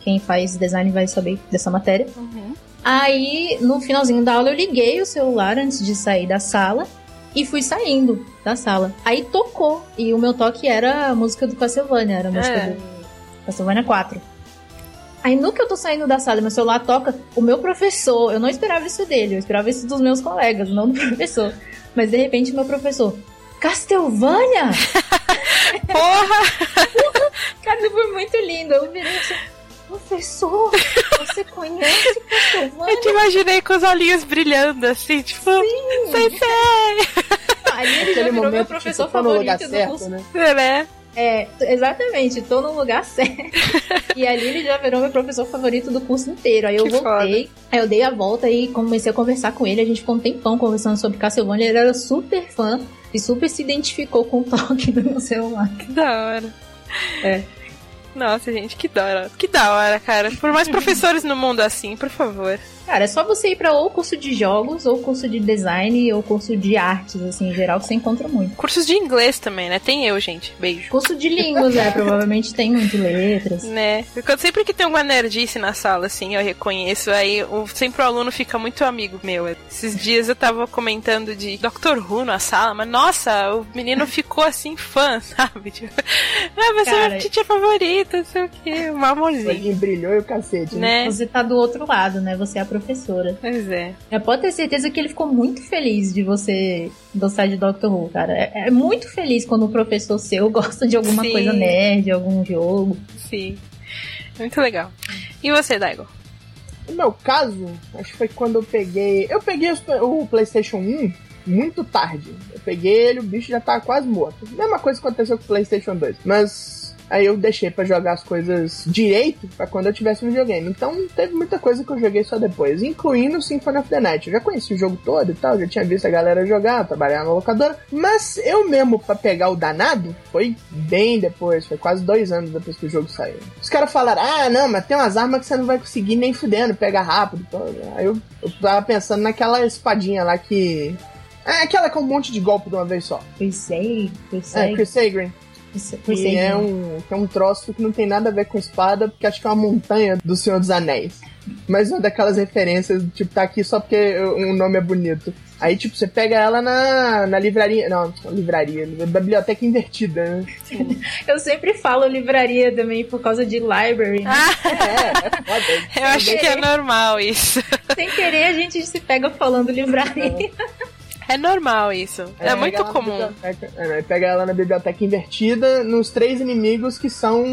quem faz design vai saber dessa matéria. Uhum. Aí, no finalzinho da aula, eu liguei o celular antes de sair da sala e fui saindo da sala. Aí tocou. E o meu toque era a música do Castlevania, era a música é. do Castlevania 4. Aí no que eu tô saindo da sala, meu celular toca, o meu professor, eu não esperava isso dele, eu esperava isso dos meus colegas, não do professor. Mas de repente meu professor, Castlevania? Porra! Cara, foi muito lindo. Eu virei assim, professor, você conhece Castlevania? Eu te imaginei com os olhinhos brilhando, assim, tipo, Sim. sei, sei. Ali ele já virou meu professor tipo, favorito do certo, curso. Né? É, né? É, exatamente, tô no lugar certo. e ali ele já virou meu professor favorito do curso inteiro. Aí eu que voltei, foda. aí eu dei a volta e comecei a conversar com ele. A gente ficou um tempão conversando sobre Castlevania. Ele era super fã e super se identificou com o toque do meu celular. Que da hora. É. Nossa, gente, que da hora. Que da hora, cara. Por mais professores no mundo assim, por favor. Cara, é só você ir pra ou curso de jogos, ou curso de design, ou curso de artes, assim, em geral, que você encontra muito. Cursos de inglês também, né? Tem eu, gente. Beijo. Curso de línguas, é, provavelmente tem um de letras. Né? Porque sempre que tem uma nerdice na sala, assim, eu reconheço, aí o, sempre o aluno fica muito amigo meu. Esses dias eu tava comentando de Dr. Who na sala, mas nossa, o menino ficou assim, fã, sabe? Tipo, ah, você é Cara, meu teacher favorito, não sei o que, um amorzinho. Ele brilhou e o cacete, né? Né? Você tá do outro lado, né? Você é a professora. Pois é. É, pode ter certeza que ele ficou muito feliz de você gostar de Doctor Who, cara. É, é muito feliz quando o professor seu gosta de alguma Sim. coisa nerd, algum jogo. Sim. Muito legal. E você, Daigo? No meu caso, acho que foi quando eu peguei. Eu peguei o PlayStation 1 muito tarde. Eu peguei ele, o bicho já tava quase morto. Mesma coisa que aconteceu com o PlayStation 2. Mas aí eu deixei pra jogar as coisas direito pra quando eu tivesse um videogame. Então teve muita coisa que eu joguei só depois, incluindo o Symphony of the Night. Eu já conheci o jogo todo e tal, já tinha visto a galera jogar, trabalhar na locadora. Mas eu mesmo, pra pegar o danado, foi bem depois, foi quase dois anos depois que o jogo saiu. Os caras falaram: ah, não, mas tem umas armas que você não vai conseguir nem fudendo, pega rápido. Então, Aí eu, eu tava pensando naquela espadinha lá que. É aquela com um monte de golpe de uma vez só. Crusade, É, Crusade, Crusader. Crusade. Que é um, que é um troço que não tem nada a ver com espada, porque acho que é uma montanha do Senhor dos Anéis. Mas uma daquelas referências, tipo, tá aqui só porque o nome é bonito. Aí, tipo, você pega ela na, na livraria. Não, livraria, biblioteca invertida, né? Eu sempre falo livraria também por causa de library. né? Ah, É, é foda. eu acho que é normal isso. Sem querer a gente se pega falando livraria. É normal isso. É, muito ela na comum. é, pega ela na biblioteca invertida nos três inimigos que são,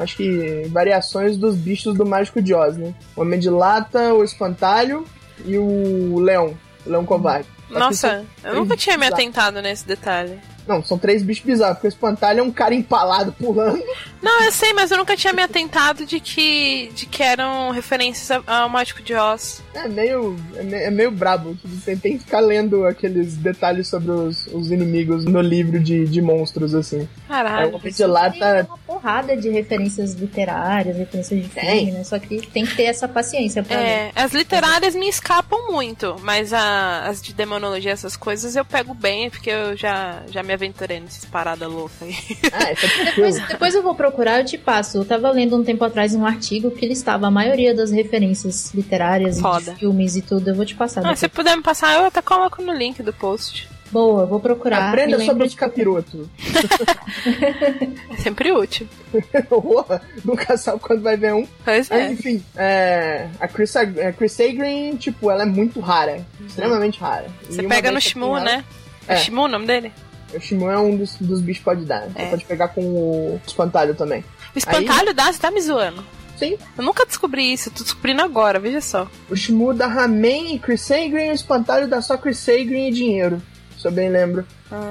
acho que, variações dos bichos do Mágico de Oz, né? O Homem de Lata, o Espantalho e o Leão. O Leão Covarde. Nossa, eu nunca tinha me bizarros. atentado nesse detalhe. Não, são três bichos bizarros, porque o Espantalho é um cara empalado pulando. Não, eu sei, mas eu nunca tinha me atentado de que, de que eram referências ao Mágico de Oz. É meio, é meio, é meio brabo. Você tem que ficar lendo aqueles detalhes sobre os, os inimigos no livro de, de monstros, assim. É, Caralho. de Tem Lata uma porrada de referências literárias, referências de Tem. filme, né? Só que tem que ter essa paciência pra ler. É, as literárias me escapam muito, mas a- as de demonologia, essas coisas, eu pego bem, porque eu já, já me aventurei nessas paradas loucas aí. Ah, é. Depois, depois eu vou procurar, eu te passo. Eu tava lendo um tempo atrás um artigo que listava a maioria das referências literárias Foda. de filmes e tudo. Eu vou te passar. Ah, depois. se puder me passar, eu até coloco no link do post. Boa, vou procurar. Aprenda sobre os capirotos. É sempre útil. Porra, nunca sabe quando vai ver um. Pois Mas, é. enfim, é, a Chris, a Chris Agrin, tipo, ela é muito rara. Extremamente rara. Você pega no Shimu, tenho ela- né? É É. Shimu o nome dele? O Shimu é um dos, dos bichos que pode dar. Você É. pode pegar com o espantalho também. O espantalho dá, você tá me zoando. Sim, Eu nunca descobri isso, tô descobrindo agora, veja só. o Shimu dá Ramen e Chris Agrin, o espantalho dá só Chris Agrin e dinheiro. Se eu bem lembro.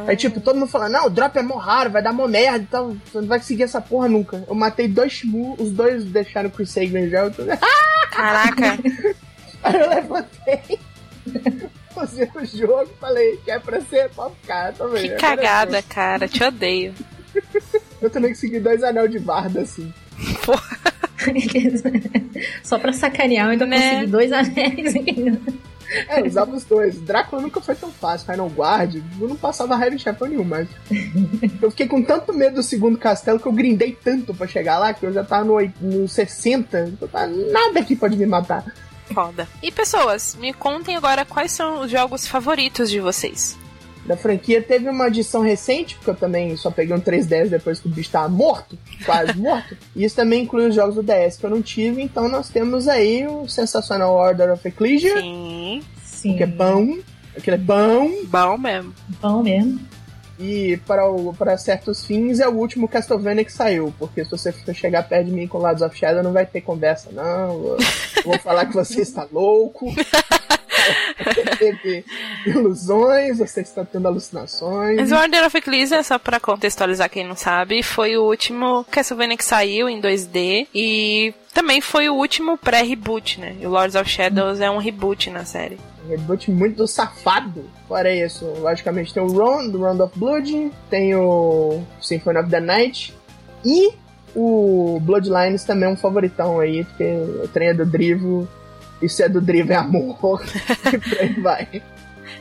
Aí, tipo, todo mundo fala, não, o drop é mó raro, vai dar mó merda e tal. Você não vai conseguir essa porra nunca. Eu matei dois Shimu, os dois deixaram o Agrin já. Eu tô... Caraca, Aí eu levantei, usei o jogo falei, que é pra ser, pode ficar também. que cagada, cara. Te odeio. Eu também consegui dois anel de barda, assim. Só pra sacanear, eu ainda Né? consegui dois anéis. É, usava os dois. Drácula nunca foi tão fácil. Final Guard, eu não passava raiva em chefão nenhum, mas. Eu fiquei com tanto medo do segundo castelo que eu grindei tanto pra chegar lá que eu já tava no, no 60. Eu tava, nada aqui pode me matar. Foda. E pessoas, me contem agora quais são os jogos favoritos de vocês. Da franquia teve uma adição recente, porque eu também só peguei um 3DS depois que o bicho tava morto, quase morto. E isso também inclui os jogos do DS que eu não tive, então nós temos aí o sensacional Order of Ecclesia, Sim, Sim. que é bom, aquele é bom, bom mesmo. Bom mesmo. e para, o, para certos fins é o último Castlevania que saiu, porque se você chegar perto de mim com Lados of Shadow não vai ter conversa, não. Eu vou falar que você está louco. Você teve ilusões, você está tendo alucinações. Mas Order of Ecclesia, só pra contextualizar quem não sabe, foi o último Castlevania que saiu em 2D e também foi o último pré-reboot, né? E o Lords of Shadows é um reboot na série. Um reboot muito safado. Fora isso, logicamente tem o Ron, do Round of Blood, tem o Symphony of the Night e o Bloodlines também é um favoritão aí, porque o trem é do Drivo isso é do Driven Amor. e por aí vai.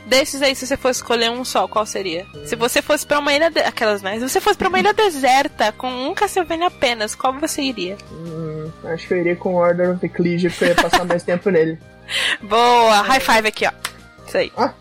Desses aí, se você fosse escolher um só, qual seria? Se você fosse pra uma ilha. De... Aquelas, né? Se você fosse pra uma ilha deserta com um Castlevania apenas, qual você iria? Hum, acho que eu iria com Order of Ecclesia, porque eu ia passar mais tempo nele. Boa! High five aqui, ó. Isso aí. Ah.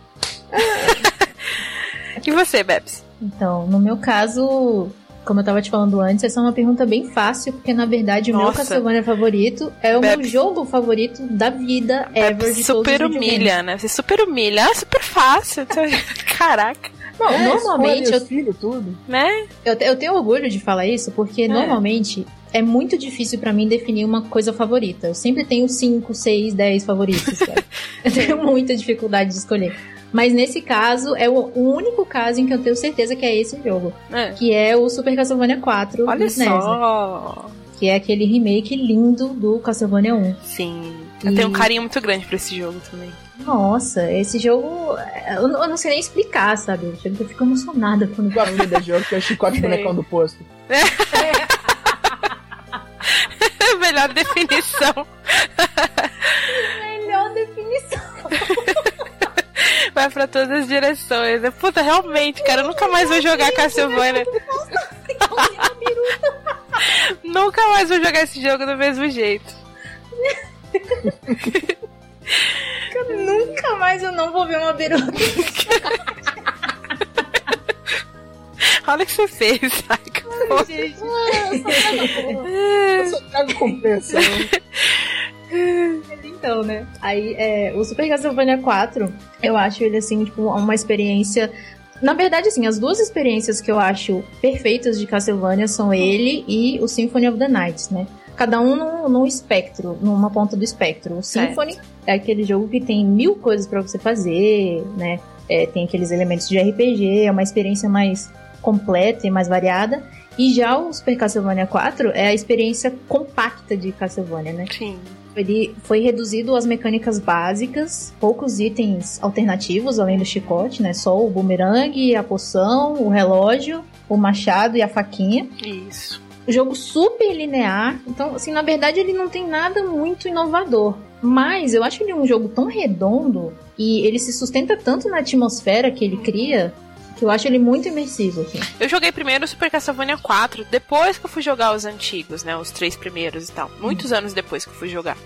e você, Bebs? Então, no meu caso, como eu tava te falando antes, essa é uma pergunta bem fácil, porque na verdade o meu Nossa. Castlevania favorito é o Bebe- meu jogo favorito da vida ever de super humilha, né? Você super humilha. Ah, super fácil. Caraca, Não, É, normalmente eu, os filhos, tudo. né? eu, eu tenho orgulho de falar isso, porque É. normalmente é muito difícil pra mim definir uma coisa favorita. Eu sempre tenho 5, 6, 10 favoritos, eu tenho muita dificuldade de escolher. Mas nesse caso, é o, único caso em que eu tenho certeza que é esse jogo. É. Que é o Super Castlevania 4 Olha do SNES, né? só. Que é aquele remake lindo do Castlevania 1. Sim. Eu E- tenho um carinho muito grande pra esse jogo também. Nossa, esse jogo. Eu, não- eu não sei nem explicar, sabe? Eu chego- eu fico emocionada quando Gosto muito desse jogo, que é o chicote Sei. bonecão do posto. Melhor definição. Vai pra todas as direções. né? Puta, realmente, cara, eu nunca mais vou jogar Castlevania. Nunca mais vou jogar esse jogo do mesmo jeito. Nunca mais eu não vou ver uma biruta. Olha o que você fez, saca? gente. Eu só trago compensa. né? Então, né? Aí, é, o Super Castlevania 4, eu acho ele, assim, tipo, uma experiência. Na verdade, assim, as duas experiências que eu acho perfeitas de Castlevania são ele e o Symphony of the Night, né? Cada um num, num espectro, numa ponta do espectro. O Certo. Symphony é aquele jogo que tem mil coisas pra você fazer, né? É, tem aqueles elementos de RPG, é uma experiência mais completa e mais variada. E já o Super Castlevania 4 é a experiência compacta de Castlevania, né? Sim. Ele foi reduzido às mecânicas básicas, poucos itens alternativos além do chicote, né? Só o bumerangue, a poção, o relógio, o machado e a faquinha. Isso. O jogo super linear, então, assim, na verdade ele não tem nada muito inovador. Mas eu acho ele um jogo tão redondo e ele se sustenta tanto na atmosfera que ele cria que eu acho ele muito imersivo, assim. Eu joguei primeiro o Super Castlevania 4, depois que eu fui jogar os antigos, né? Os três primeiros e tal. Muitos anos depois que eu fui jogar.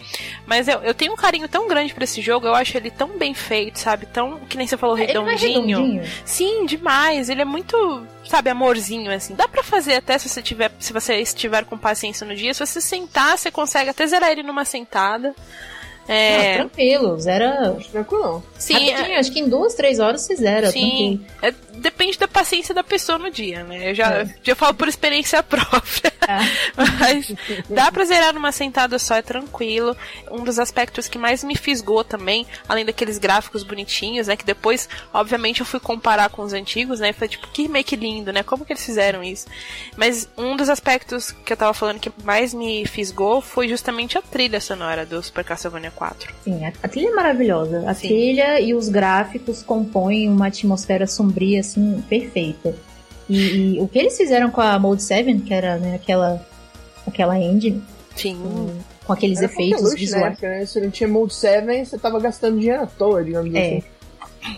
Mas eu, eu tenho um carinho tão grande pra esse jogo, eu acho ele tão bem feito, sabe? Tão. Que nem você falou, Ele não é redondinho. redondinho. Sim, demais. Ele é muito, sabe, amorzinho, assim. Dá pra fazer até se você tiver, se você estiver com paciência no dia. Se você sentar, você consegue até zerar ele numa sentada. Não, É, tranquilo, zera Tranquilão. sim, rapidinho, acho que em duas, três horas você zera, Sim, tranquilo. é, depende da paciência da pessoa no dia, né? Eu já, É. já falo por experiência própria. Ah. Mas dá pra zerar numa sentada só, é tranquilo. Um dos aspectos que mais me fisgou também, além daqueles gráficos bonitinhos, né? Que depois, obviamente, eu fui comparar com os antigos, né? e Foi tipo, que remake lindo, né? Como que eles fizeram isso? Mas um dos aspectos que eu tava falando que mais me fisgou foi justamente a trilha sonora do Super Castlevania 4. Sim, a, a trilha é maravilhosa. A Sim. trilha e os gráficos compõem uma atmosfera sombria, assim, perfeita. E, e o que eles fizeram com a Mode 7, que era né, aquela, aquela engine, Sim. com aqueles Era efeitos luxo, visuais. Né? Porque Se não tinha Mode 7, você tava gastando dinheiro à toa, digamos É. assim.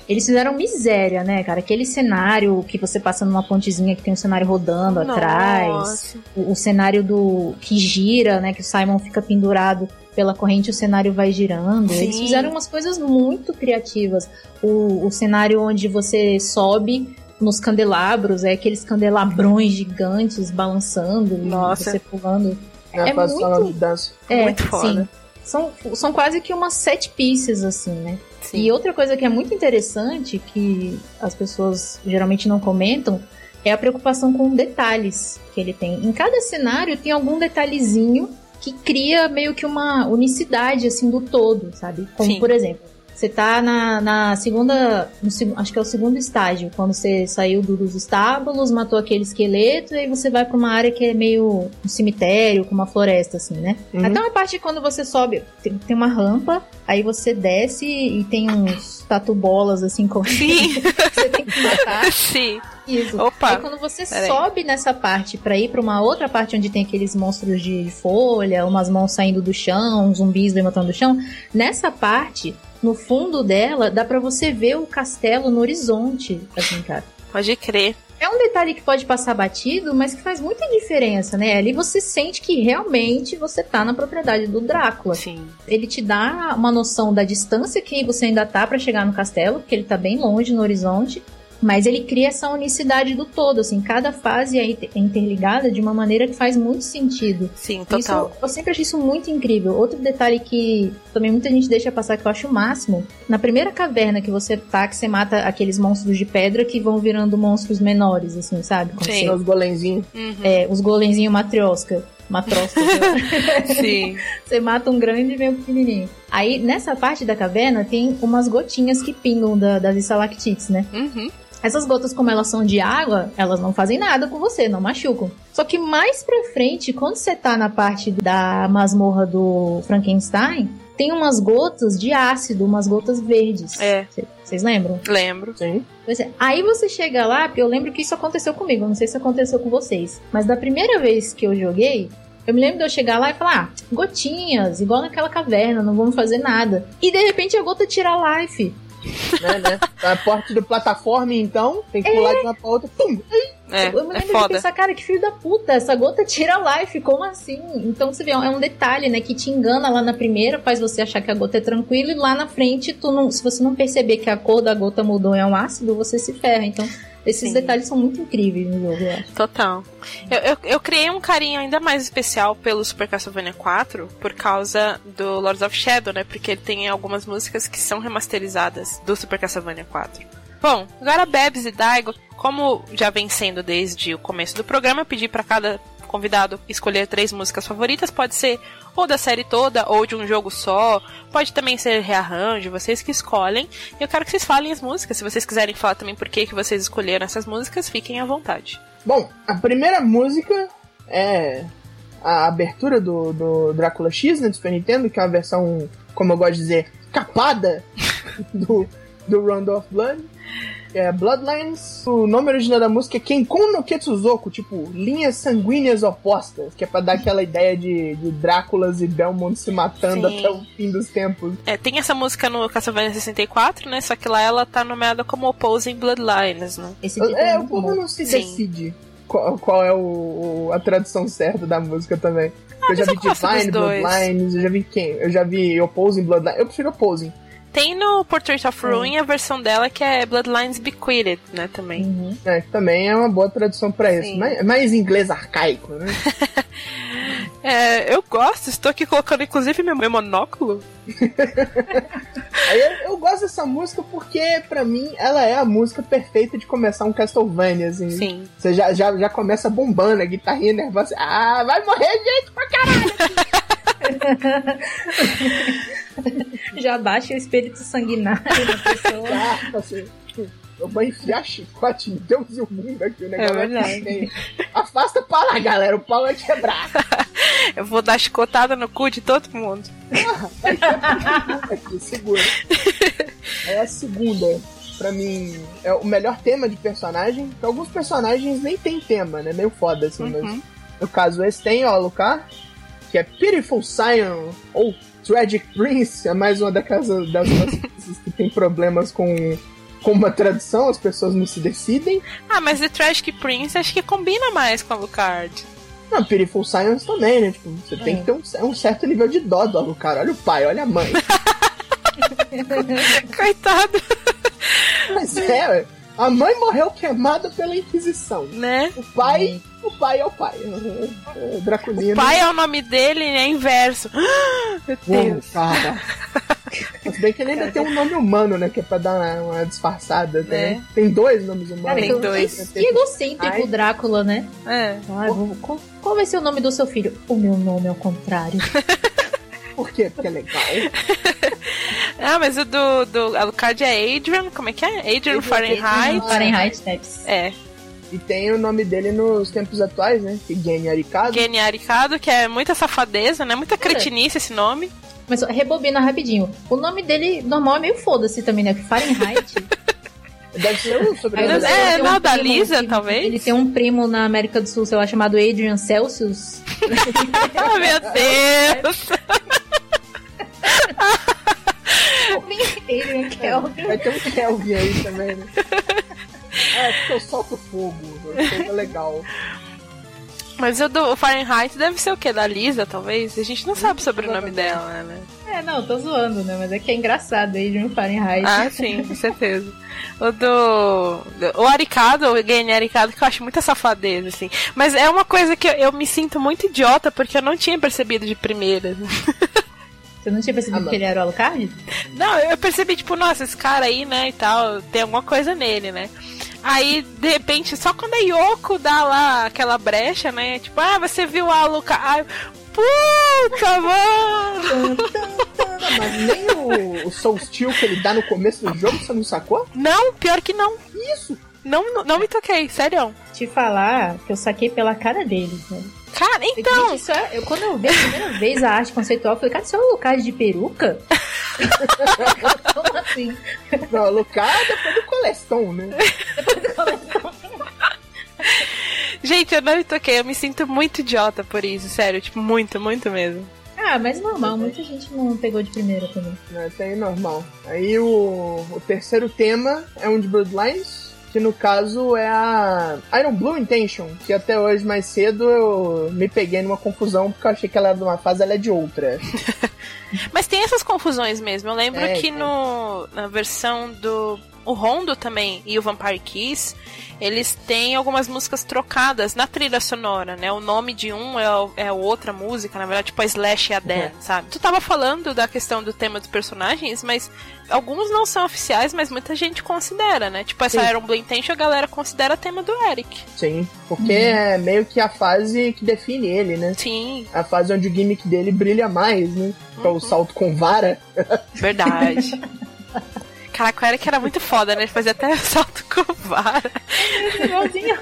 Eles fizeram miséria, né, cara? Aquele cenário que você passa numa pontezinha que tem um cenário rodando atrás. Nossa. O, o cenário do que gira, né? Que o Simon fica pendurado pela corrente, o cenário vai girando. Eles Sim. fizeram umas coisas muito criativas. O, o cenário onde você sobe nos candelabros, é aqueles candelabrões gigantes balançando Nossa. e você pulando. É fase muito- de dança. É, Muito foda. sim. São, são quase que umas sete pieces, assim, né? Sim. E outra coisa que é muito interessante, que as pessoas geralmente não comentam, é a preocupação com detalhes que ele tem. Em cada cenário tem algum detalhezinho que cria meio que uma unicidade, assim, do todo, sabe? Como, Sim. por exemplo, você tá na, na segunda. no acho que é o segundo estágio, quando você saiu do- dos estábulos, matou aquele esqueleto, e aí você vai pra uma área que é meio um cemitério, com uma floresta, assim, né? Uhum. Até uma parte quando você sobe, tem, tem uma rampa, aí você desce e tem uns tatu bolas assim com Sim, você tem que matar. sim. Isso. Opa, Aí quando você sobe nessa parte pra ir pra uma outra parte onde tem aqueles monstros de folha, umas mãos saindo do chão, zumbis levantando do chão, nessa parte, no fundo dela, dá pra você ver o castelo no horizonte, assim, cara. Pode crer. É um detalhe que pode passar batido, mas que faz muita diferença, né? Ali você sente que realmente você tá na propriedade do Drácula. Sim. Ele te dá uma noção da distância que você ainda tá pra chegar no castelo, porque ele tá bem longe no horizonte. Mas ele cria essa unicidade do todo, assim, cada fase é inter- interligada de uma maneira que faz muito sentido. Sim, total. Isso, eu sempre achei isso muito incrível. Outro detalhe que também muita gente deixa passar que eu acho o máximo, na primeira caverna que você tá, que você mata aqueles monstros de pedra que vão virando monstros menores, assim, sabe? Quando Sim. Os golenzinhos. Uhum. é, os golenzinhos matrioska. Matrosca. Sim. Você mata um grande e vem um pequenininho. Aí, nessa parte da caverna, tem umas gotinhas que pingam da- das estalactites, né? Uhum. Essas gotas, como elas são de água, elas não fazem nada com você, não machucam. Só que mais pra frente, quando você tá na parte da masmorra do Frankenstein, tem umas gotas de ácido, umas gotas verdes. É. Cê- Vocês lembram? Lembro. Sim. Pois é. Aí você chega lá, porque eu lembro que isso aconteceu comigo, eu não sei se aconteceu com vocês. Mas da primeira vez que eu joguei, eu me lembro de eu chegar lá e falar, ah, gotinhas, igual naquela caverna, não vamos fazer nada. E de repente a gota tira a life. Né, né? A porta do plataforma, então, tem que pular de uma pra outra. Pum! É, eu me é lembro de foda. pensar, cara, que filho da puta, essa gota tira a life, como assim? Então você vê, é um detalhe, né, que te engana lá na primeira, faz você achar que a gota é tranquila e lá na frente, tu não, se você não perceber que a cor da gota mudou e é um ácido, você se ferra. Então, esses Sim. detalhes são muito incríveis no jogo, eu acho. Total. Eu, eu, eu criei um carinho ainda mais especial pelo Super Castlevania 4 por causa do Lords of Shadow, né? Porque ele tem algumas músicas que são remasterizadas do Super Castlevania 4. Bom, agora Bebs e Daigo, como já vem sendo desde o começo do programa, eu pedi para cada convidado escolher três músicas favoritas, pode ser ou da série toda ou de um jogo só, pode também ser rearranjo, vocês que escolhem. Eu quero que vocês falem as músicas, se vocês quiserem falar também por que que vocês escolheram essas músicas, fiquem à vontade. Bom, a primeira música é a abertura do, do Drácula X, né, do Super Nintendo, que é uma versão, como eu gosto de dizer, capada do, do Round of Blood. É Bloodlines. O nome original da música é Kenkun no Ketsuzoku, tipo, linhas sanguíneas opostas, que é pra dar aquela ideia de, de Dráculas e Belmont se matando Sim. até o fim dos tempos. É, tem essa música no Castlevania 64, né? Só que lá ela tá nomeada como Opposing Bloodlines, né? Esse título É, é o povo não se Sim. decide qual, qual é o, o- a tradução certa da música também. eu já Ah, vi eu Divine. Bloodlines, eu já vi quem? Eu já vi Opposing Bloodlines. Eu prefiro Opposing. Tem no Portrait of Ruin a versão dela que é Bloodlines Bequeathed, né? Também. Uhum. É, também é uma boa tradução pra isso. Sim. Mais, inglês arcaico, né? É, eu gosto, estou aqui colocando inclusive meu, meu monóculo. Eu, eu gosto dessa música porque, pra mim, ela é a música perfeita de começar um Castlevania, assim. Sim. Você já, já, já começa bombando, a guitarrinha nervosa. Ah, vai morrer gente pra caralho! Já baixa o espírito sanguinário da pessoa. Ah, assim, eu vou enfiar chicote em Deus e o mundo aqui, o negócio É verdade. feio. Afasta pra lá, galera, o pau vai quebrar. Eu vou dar chicotada no cu de todo mundo. Aqui, segura. É a segunda. Pra mim, é o melhor tema de personagem. Que alguns personagens nem tem tema, né? Meio foda, assim. Uhum. Mas no caso, esse tem, ó, Lucar, que é Pitiful Scion ou Tragic Prince. É mais uma daquelas das coisas que tem problemas com, com uma tradução, as pessoas não se decidem. Ah, mas The Tragic Prince acho que combina mais com a Lucard. Não, Pitiful Science também, né? Tipo, você tem É. que ter um, um certo nível de dó do Alucard. Olha o pai, olha a mãe. Coitado, Mas é, ué. A mãe morreu queimada pela Inquisição. né? O pai, o pai é o pai. É, é, Draculino. Pai é o nome dele, é inverso. Meu Uou, Deus. cara. Mas bem que ele ainda tem um nome humano, né? Que é pra dar uma, uma disfarçada. Tem, É. tem dois nomes Cara, humanos. Tem então, dois. Que egocêntrico o Drácula, né? É. Ai, vou- qual, qual vai ser o nome do seu filho? O meu nome é o contrário. Por quê? Porque é legal. Ah, mas o do, do Alucard é Adrian, como é que é? Adrian Fahrenheit. Fahrenheit Steps. É, E tem o nome dele nos tempos atuais, né? Que Gene Aricado. Gene Aricado, que é muita safadeza, né? Muita cretinice esse nome. Mas rebobina rapidinho. O nome dele normal é meio foda-se também, né? Fahrenheit. Deve ser o É, sobrenome Aí dela. você é, tem não, da primo Lisa, que- talvez? Ele tem um primo na América do Sul, sei lá, chamado Adrian Celsius. Ah, meu Deus! Kelvin. Vai ter um Kelvin aí também, né? É, porque eu solto fogo. Fogo é legal. Mas o do Fahrenheit deve ser o quê? Da Lisa, talvez? A gente não sabe sobre o nome dela, né? É, não, tô zoando, né? Mas é que é engraçado, Adrian Fahrenheit. Ah, sim, com certeza. O do. O Aricado, o Game Aricado, que eu acho muita safadeza, assim. Mas é uma coisa que eu, eu me sinto muito idiota, porque eu não tinha percebido de primeira. Você não tinha percebido Ah, não. que ele era o Alucard? Não, eu percebi, tipo, nossa, esse cara aí, né, e tal, tem alguma coisa nele, né? Aí, de repente, só quando a Yoko dá lá aquela brecha, né? Tipo, ah, você viu a Luca. Ai, puta, mano! Mas nem o, o Soul Steel que ele dá no começo do jogo, você não sacou? Não, pior que não. Isso! Não, não, não me toquei, sério. Te falar que eu saquei pela cara dele. Né? Cara, Gente, então. isso é- eu, quando eu vi a primeira vez a arte conceitual, eu falei, cara, isso é um Alucard de peruca? Como assim? Não, Lucas depois do Coleston, né? Gente, eu não me toquei, eu me sinto muito idiota por isso, sério, tipo, muito, muito mesmo. Ah, mas normal, muita gente não pegou de primeira também. É, Tem normal. Aí o, o terceiro tema é um de Bloodlines, que no caso é a Iron Blue Intention, que até hoje mais cedo eu me peguei numa confusão porque eu achei que ela era de uma fase, ela é de outra. Mas tem essas confusões mesmo. Eu lembro É, que tem. no, na versão do. O Rondo também e o Vampire Kiss, eles têm algumas músicas trocadas na trilha sonora, né? O nome de um é, é outra música, na verdade, tipo a Slash e a Dan, sabe? Tu tava falando da questão do tema dos personagens, mas alguns não são oficiais, mas muita gente considera, né? Tipo, essa Sim. Iron Blue Intention a galera considera tema do Eric. Sim, porque é meio que a fase que define ele, né? Sim, A fase onde o gimmick dele brilha mais, né? Que é o salto com vara. verdade. Caraca, o Eric era muito foda, né? Ele fazia até salto com vara. Igualzinho.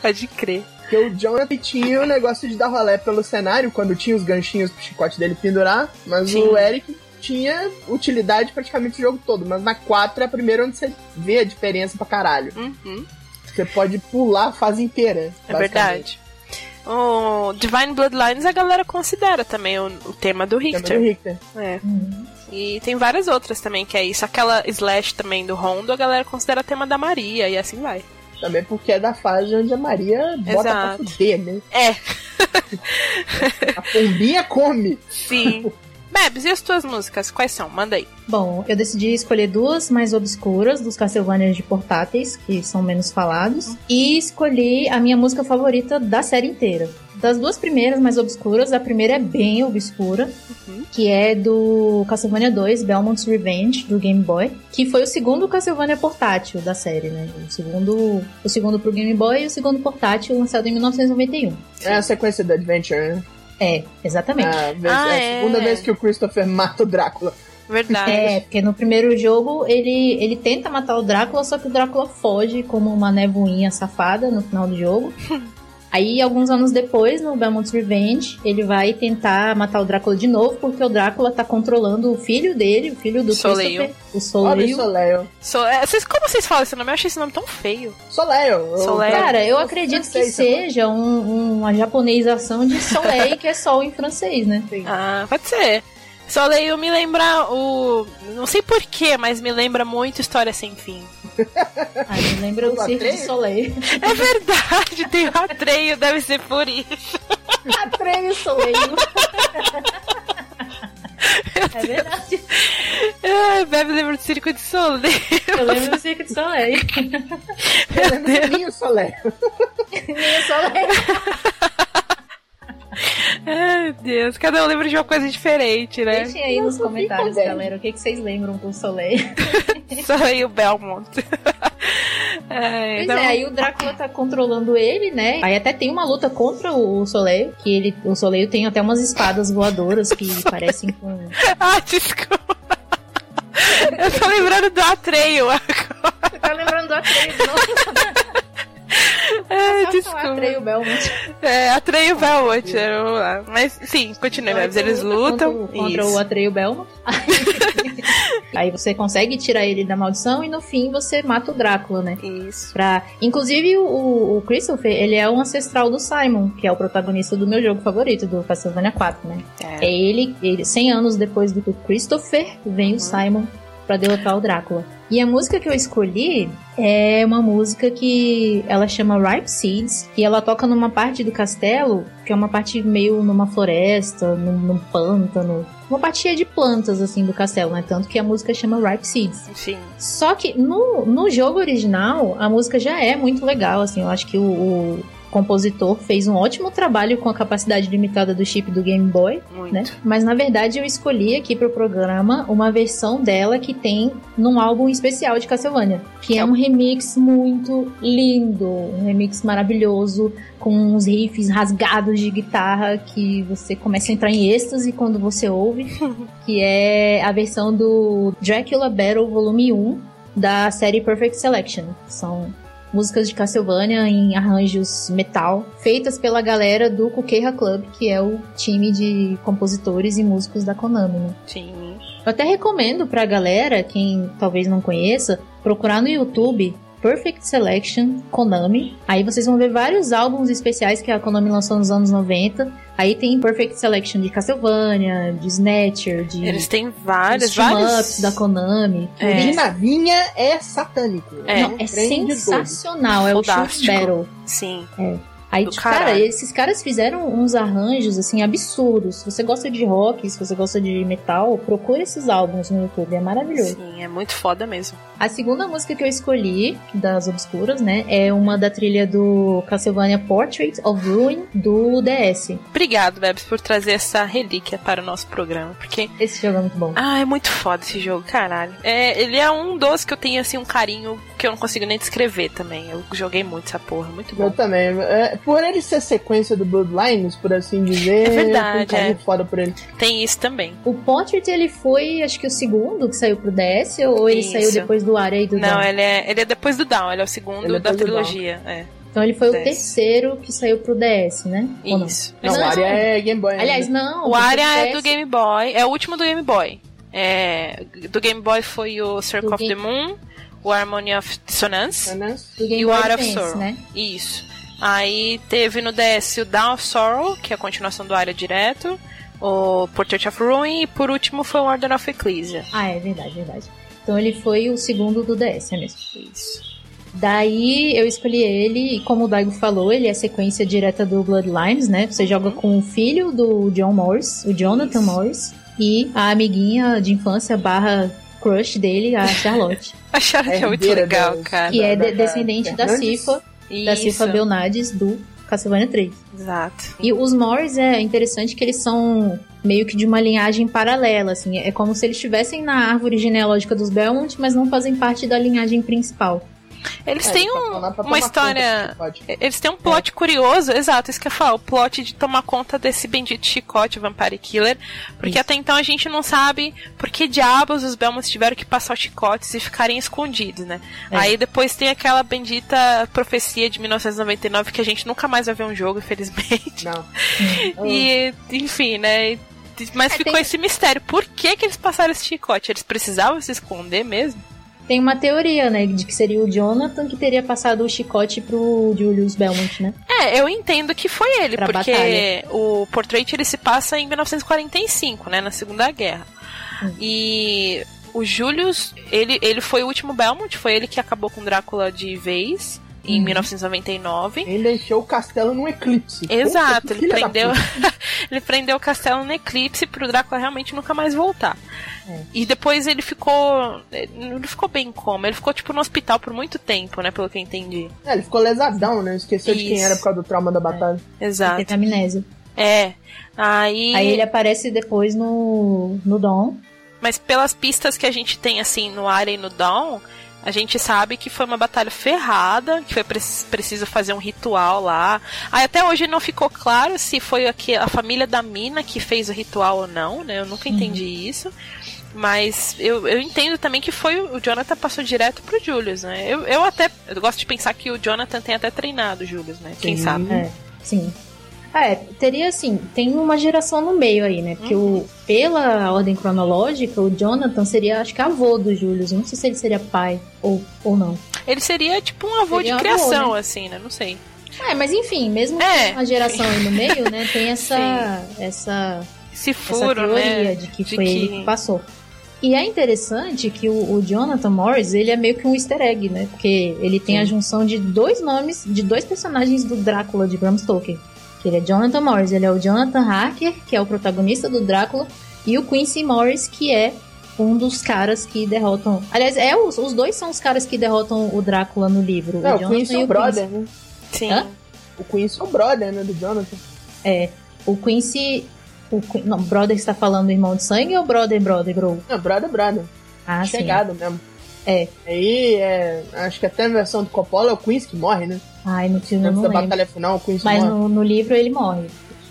Pode crer. Porque o Jonathan tinha o negócio de dar rolé pelo cenário quando tinha os ganchinhos pro chicote dele pendurar, mas Sim. o Eric tinha utilidade praticamente o jogo todo. Mas na 4 é a primeira onde você vê a diferença pra caralho. Uhum. Você pode pular a fase inteira. É verdade. O Divine Bloodlines a galera considera também o, o tema do Tema Richter. do Richter. É. Hum. E tem várias outras também que é isso. Aquela Slash também do Rondo a galera considera tema da Maria e assim vai. Também porque é da fase onde a Maria bota Exato. pra fuder, né? É, A pombinha come. sim. Bebs, e as tuas músicas? Quais são? Manda aí. Bom, eu decidi escolher duas mais obscuras dos Castlevania de portáteis, que são menos falados, e escolhi a minha música favorita da série inteira. Das duas primeiras mais obscuras, a primeira é bem obscura, Uhum. que é do Castlevania 2, Belmont's Revenge, do Game Boy, que foi o segundo Castlevania portátil da série, né? O segundo, o segundo pro Game Boy e o segundo portátil lançado em 1991. É a sequência do Adventure, né? É, exatamente. A, vez- Ah, é a segunda é. vez que o Christopher mata o Drácula. Verdade. É, porque no primeiro jogo ele, ele tenta matar o Drácula, só que o Drácula foge como uma nevoinha safada no final do jogo. Aí, alguns anos depois, no Belmont's Revenge, ele vai tentar matar o Drácula de novo, porque o Drácula tá controlando o filho dele, o filho do Soleil. Christopher, o Soleil. Soleil. So- é, vocês, como vocês falam esse nome? Eu achei esse nome tão feio. Soleil. Soleil. Cara, eu acredito que sacou? seja um- uma japonesização de Soleil, que é sol em francês, né? Ah, pode ser. Soleil me lembra o. Não sei porquê, mas me lembra muito História Sem Fim. Ah, me lembra o O Circo de? Soleil. É verdade, tem o Atreio, deve ser por isso. Atreio Soleil. É verdade. Ah, Bebe lembra do Circo de Soleil. Eu lembro do Circo de Soleil. Eu lembro do Ninho Soleil. Nem Soleil. Ai, Deus, cada um lembra de uma coisa diferente, né? Deixem aí nos Eu comentários, galera, o que, que vocês lembram com o Soleil. Soleil Belmont. Ai, Pois então- é, aí o Drácula tá controlando ele, né? Aí até tem uma luta contra o Soleil, que ele, o Soleil tem até umas espadas voadoras que parecem com... Ah, desculpa. Eu tô lembrando do Atreio agora. Você tá lembrando do Atreio, não? Só desculpa. Atreio Belmont. É, Atreio Belmont. era. Mas sim, continue, Bebs. Eles lutam. Contra, contra o Atreio Belmont. Aí você consegue tirar ele da maldição e no fim você mata o Drácula, né? Isso. Pra... Inclusive, o, o Christopher, ele é um ancestral do Simon, que é o protagonista do meu jogo favorito, do Castlevania 4, né? É, É. ele, ele, 100 anos depois do Christopher, vem o Simon pra derrotar o Drácula. E a música que eu escolhi é uma música que ela chama Ripe Seeds, e ela toca numa parte do castelo, que é uma parte meio numa floresta, num, num pântano, uma parte de plantas, assim, do castelo, né? Tanto que a música chama Ripe Seeds. Sim. Só que no, no jogo original, a música já é muito legal, assim, eu acho que o, o compositor fez um ótimo trabalho com a capacidade limitada do chip do Game Boy, né? Mas na verdade eu escolhi aqui pro programa uma versão dela que tem num álbum especial de Castlevania, que é um remix muito lindo, um remix maravilhoso com uns riffs rasgados de guitarra que você começa a entrar em êxtase quando você ouve, que é a versão do Dracula Battle Volume 1 da série Perfect Selection. São músicas de Castlevania em arranjos metal, feitas pela galera do Kukeha Club, que é o time de compositores e músicos da Konami. Né? Sim. Eu até recomendo pra galera, quem talvez não conheça, procurar no YouTube Perfect Selection Konami. Aí vocês vão ver vários álbuns especiais que a Konami lançou nos anos 90. Aí tem Perfect Selection de Castlevania, de Snatcher, de Eles têm vários, vários. da Konami. O É. de navinha é satânico. É. Não, é de sensacional, é o Shoot. Battle. Sim. Aí, tipo, cara, esses caras fizeram uns arranjos, assim, absurdos. Se você gosta de rock, se você gosta de metal, procura esses álbuns no YouTube, é maravilhoso. Sim, é muito foda mesmo. A segunda música que eu escolhi, das Obscuras, né, é uma da trilha do Castlevania Portrait of Ruin do DS. Obrigado, Bebs, por trazer essa relíquia para o nosso programa, porque Esse jogo é muito bom. Ah, é muito foda esse jogo, caralho. É, ele é um dos que eu tenho, assim, um carinho que eu não consigo nem descrever também. Eu joguei muito essa porra, muito Eu bom. também. É, por ele ser sequência do Bloodlines, por assim dizer, É verdade, eu é. foda por ele. Tem isso também. O Portrait, ele foi, acho que o segundo que saiu pro DS, ou ele Isso. saiu depois do Areia e do Não, Dawn? ele é, ele é depois do Down, ele é o segundo é da trilogia. É, Então ele foi o DS. terceiro que saiu pro DS, né? Ou não? isso. Não, Não. o Aria é Game Boy. Aliás, ainda. não. O Aria é do Game Boy, é o último do Game Boy. É, do Game Boy foi o Circle Do of Game- the Moon, o Harmony of Dissonance e o Out of Sorrow. né? Isso. Aí teve no DS o Down of Sorrow, que é a continuação do Aria direto, o Portrait of Ruin e por último foi o Order of Ecclesia. Ah, é verdade, verdade. Então ele foi o segundo do DS, é mesmo. Isso. Daí eu escolhi ele, e como o Daigo falou, ele é sequência direta do Bloodlines, né? Você joga com o filho do John Morris, o Jonathan Isso. Morris, e a amiguinha de infância barra crush dele, a Charlotte, Acharam que é muito legal, cara. que é da- de- da descendente da Fernandes? Cifa, da Cifa. Belnades do Castlevania 3. Exato. E os Morris é interessante que eles são meio que de uma linhagem paralela, assim. É como se eles estivessem na árvore genealógica dos Belmont, mas não fazem parte da linhagem principal. Eles É, têm um- uma história. pode. Eles têm um plot curioso, exato, isso que eu ia falar, o plot de tomar conta desse bendito chicote Vampire Killer, porque Isso. até então a gente não sabe por que diabos os Belmonts tiveram que passar os chicotes e ficarem escondidos, né? É. Aí depois tem aquela bendita profecia de 1999 que a gente nunca mais vai ver um jogo, infelizmente. Não. E, enfim, né? Mas É, ficou tem- esse mistério. Por que, que eles passaram esse chicote? Eles precisavam se esconder mesmo? Tem uma teoria, né, de que seria o Jonathan que teria passado o chicote pro Julius Belmont, né? É, eu entendo que foi ele, Pra porque batalha. o Portrait ele se passa em 1945, né, na Segunda Guerra. Hum. E o Julius, ele, ele foi o último Belmont, foi ele que acabou com Drácula de vez em Uhum. 1999. Ele deixou o castelo num eclipse. Exato, ele prendeu, ele prendeu o castelo no eclipse pro Drácula realmente nunca mais voltar. É. E depois ele ficou. Ele ficou bem como? Ele ficou tipo no hospital por muito tempo, né? Pelo que eu entendi. É, ele ficou lesadão, né? Esqueceu de quem Isso. era por causa do trauma da batalha. Exato. Ele tem amnésia. É. Aí. Aí ele aparece depois no, no Dawn. Mas pelas pistas que a gente tem, assim, no Aria e no Dawn, a gente sabe que foi uma batalha ferrada, que foi pre- preciso fazer um ritual lá. Aí até hoje não ficou claro se foi aqui a família da mina que fez o ritual ou não, né? Eu nunca entendi isso. Mas eu, eu entendo também que foi o Jonathan passou direto pro Julius, né? Eu, eu até eu gosto de pensar que o Jonathan tem até treinado o Julius, né? Quem Sim. sabe? É, sim. É, teria assim, tem uma geração no meio aí, né? Porque o, pela ordem cronológica, o Jonathan seria, acho que, avô do Julius. Não sei se ele seria pai ou, ou não. Ele seria tipo um avô Seria de criação, avô, né? assim, né? Não sei. É, mas enfim, mesmo É. com a geração aí no meio, né? Tem essa, essa Esse essa furo, teoria né? de que de foi que- ele que passou. E é interessante que o, o Jonathan Morris, ele é meio que um easter egg, né? Porque ele tem a junção de dois nomes, de dois personagens do Drácula de Bram Stoker. Que ele é Jonathan Morris, ele é o Jonathan Harker, que é o protagonista do Drácula, e o Quincy Morris, que é um dos caras que derrotam... Aliás, é os, os dois são os caras que derrotam o Drácula no livro. Não, o Jonathan Quincy é e o brother, né? Sim. Hã? O Quincy é o brother, né, do Jonathan. É, o Quincy... O, não, brother está falando irmão de sangue ou brother, brother, bro? Não, brother, brother. Ah, sim. Chegado mesmo. É. Aí, é, acho que até a versão do Coppola é o Quincy que morre, né? Ai, no filme Antes não da lembro. batalha final, o Quincy Mas morre. no, no livro ele morre.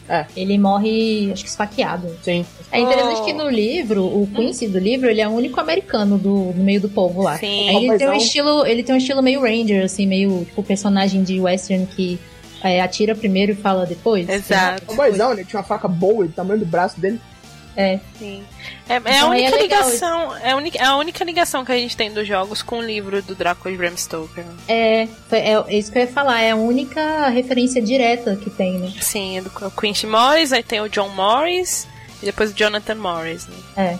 É. Ele morre, acho que esfaqueado. Sim. É interessante Oh. que no livro, o Quincy do livro, ele é o único americano do, no meio do povo lá. Sim. Aí ele tem um estilo, ele tem um estilo meio Ranger, assim, meio tipo personagem de western que é, atira primeiro e fala depois. Exato. O boizão, né? Tinha uma faca boa, do tamanho do braço dele. É. Sim. É, é Então, a aí é única legal ligação. É a única, é a única ligação que a gente tem dos jogos com o livro do Drácula de Bram Stoker. É, é, é isso que eu ia falar, é a única referência direta que tem, né? Sim, é do Quincy Morris, aí tem o John Morris e depois o Jonathan Morris. Né? É.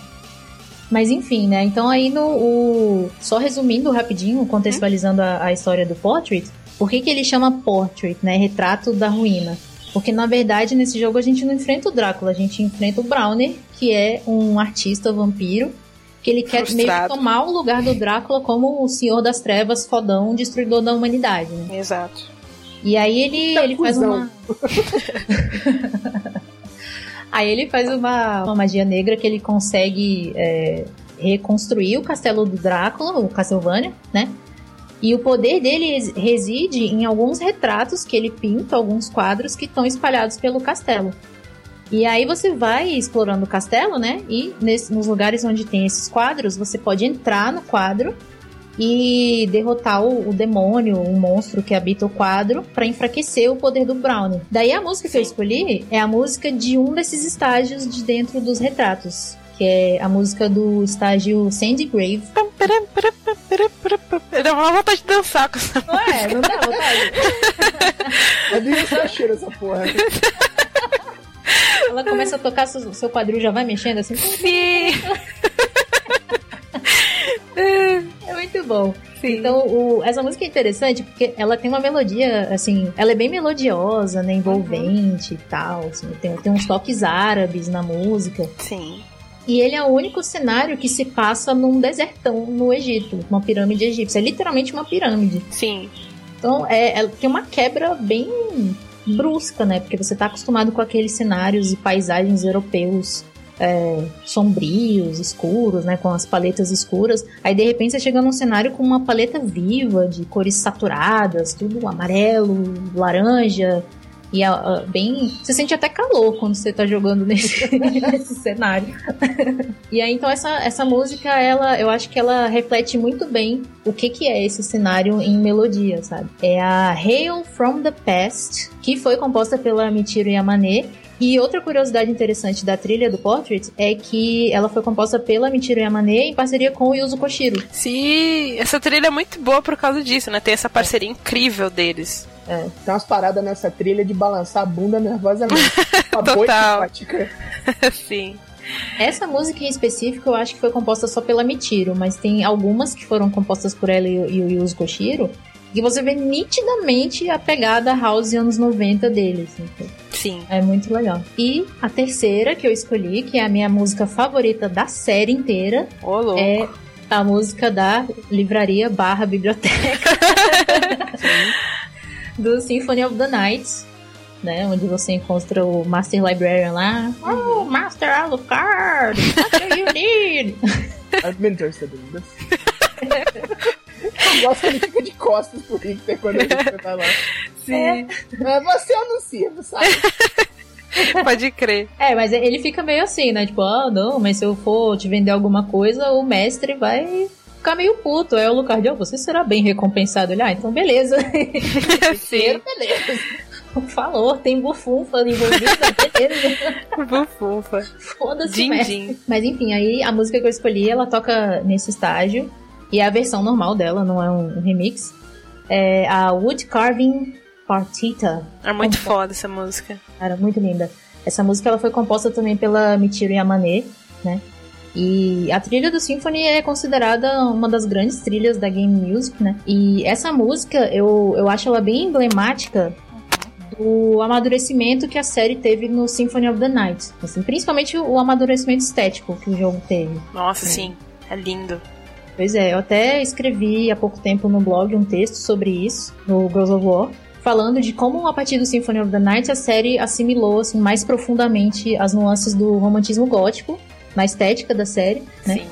Mas enfim, né? Então aí no. o- Só resumindo rapidinho, contextualizando a, a história do Portrait, por que, que ele chama Portrait, né? Retrato da ruína? Porque na verdade nesse jogo a gente não enfrenta o Drácula, a gente enfrenta o Browner, que é um artista vampiro, que ele quer meio que tomar o lugar do Drácula como o Senhor das Trevas, fodão, destruidor da humanidade, né? Exato. E aí ele, Tá ele faz uma. aí ele faz uma, uma magia negra que ele consegue é, reconstruir o castelo do Drácula, o Castlevania, né? E o poder dele res- reside em alguns retratos que ele pinta, alguns quadros que estão espalhados pelo castelo. E aí você vai explorando o castelo, né? E nesse- nos lugares onde tem esses quadros, você pode entrar no quadro e derrotar o, o demônio, o monstro que habita o quadro, pra enfraquecer o poder do Brownie. Daí a música que eu escolhi é a música de um desses estágios de dentro dos retratos, que é a música do estágio Sandy Grave. Dá uma vontade de dançar com essa Não é, não dá vontade. É do Yusashiro essa porra. Ela começa a tocar, seu, seu quadril já vai mexendo assim. Sim. É muito bom. Então, o- essa música é interessante porque ela tem uma melodia, assim, ela é bem melodiosa, né, envolvente e tal, assim, tem, tem uns toques árabes na música. Sim. E ele é o único cenário que se passa num desertão no Egito, uma pirâmide egípcia. É literalmente uma pirâmide. Sim. Então, é, é- tem uma quebra bem brusca, né? Porque você tá acostumado com aqueles cenários e paisagens europeus é, sombrios, escuros, né? Com as paletas escuras. Aí, de repente, você chega num cenário com uma paleta viva, de cores saturadas, tudo amarelo, laranja. E a- bem. Você sente até calor quando você tá jogando nesse, nesse cenário. e aí, então, essa, essa música, ela, eu acho que ela reflete muito bem o que, que é esse cenário em melodia, sabe? É a Hail from the Past, que foi composta pela Michiru Yamane. E outra curiosidade interessante da trilha do Portrait é que ela foi composta pela Michiru Yamane em parceria com o Yuzo Koshiro. Sim, essa trilha é muito boa por causa disso, né? Tem essa parceria incrível deles. Tem umas paradas nessa trilha de balançar a bunda nervosamente. Uma boa Total. simpática. Sim. Essa música em específico eu acho que foi composta só pela Michiru, mas tem algumas que foram compostas por ela e, o- e o Yuzo Koshiro, que você vê nitidamente a pegada house anos 90 deles. Então, Sim. é muito legal. E a terceira que eu escolhi, que é a minha música favorita da série inteira, Ô, louco. é a música da livraria barra biblioteca do Symphony of the Night, né? Onde você encontra o Master Librarian lá. Oh, Master Alucard! What do you need? I've been interested in this. Eu gosto que ele fica de costas pro Richter quando a gente vai lá. Sim. É, você anuncia, sabe? Pode crer. É, mas ele fica meio assim, né? Tipo, ah, não, mas se eu for te vender alguma coisa, o mestre vai ficar meio puto. Aí o Alucard, ó, você será bem recompensado. Ele, ah, então beleza. Sim. Beleza. Falou, tem bufunfa envolvida, beleza. Bufunfa. Foda-se, din. Mas enfim, aí a música que eu escolhi, ela toca nesse estágio. E é a versão normal dela, não é um, remix. É a Wood Carving Partita. É muito Como- foda essa música. Cara, muito linda. Essa música ela foi composta também pela Michiru Yamane, né? E a trilha do Symphony é considerada uma das grandes trilhas da game music, né? E essa música, eu, eu acho ela bem emblemática do amadurecimento que a série teve no Symphony of the Night. Assim, principalmente o amadurecimento estético que o jogo teve. Nossa, sim. É lindo. Pois é, eu até escrevi há pouco tempo no blog um texto sobre isso, no Girls of War, falando de como a partir do Symphony of the Night a série assimilou assim, mais profundamente as nuances do romantismo gótico na estética da série, né? Sim.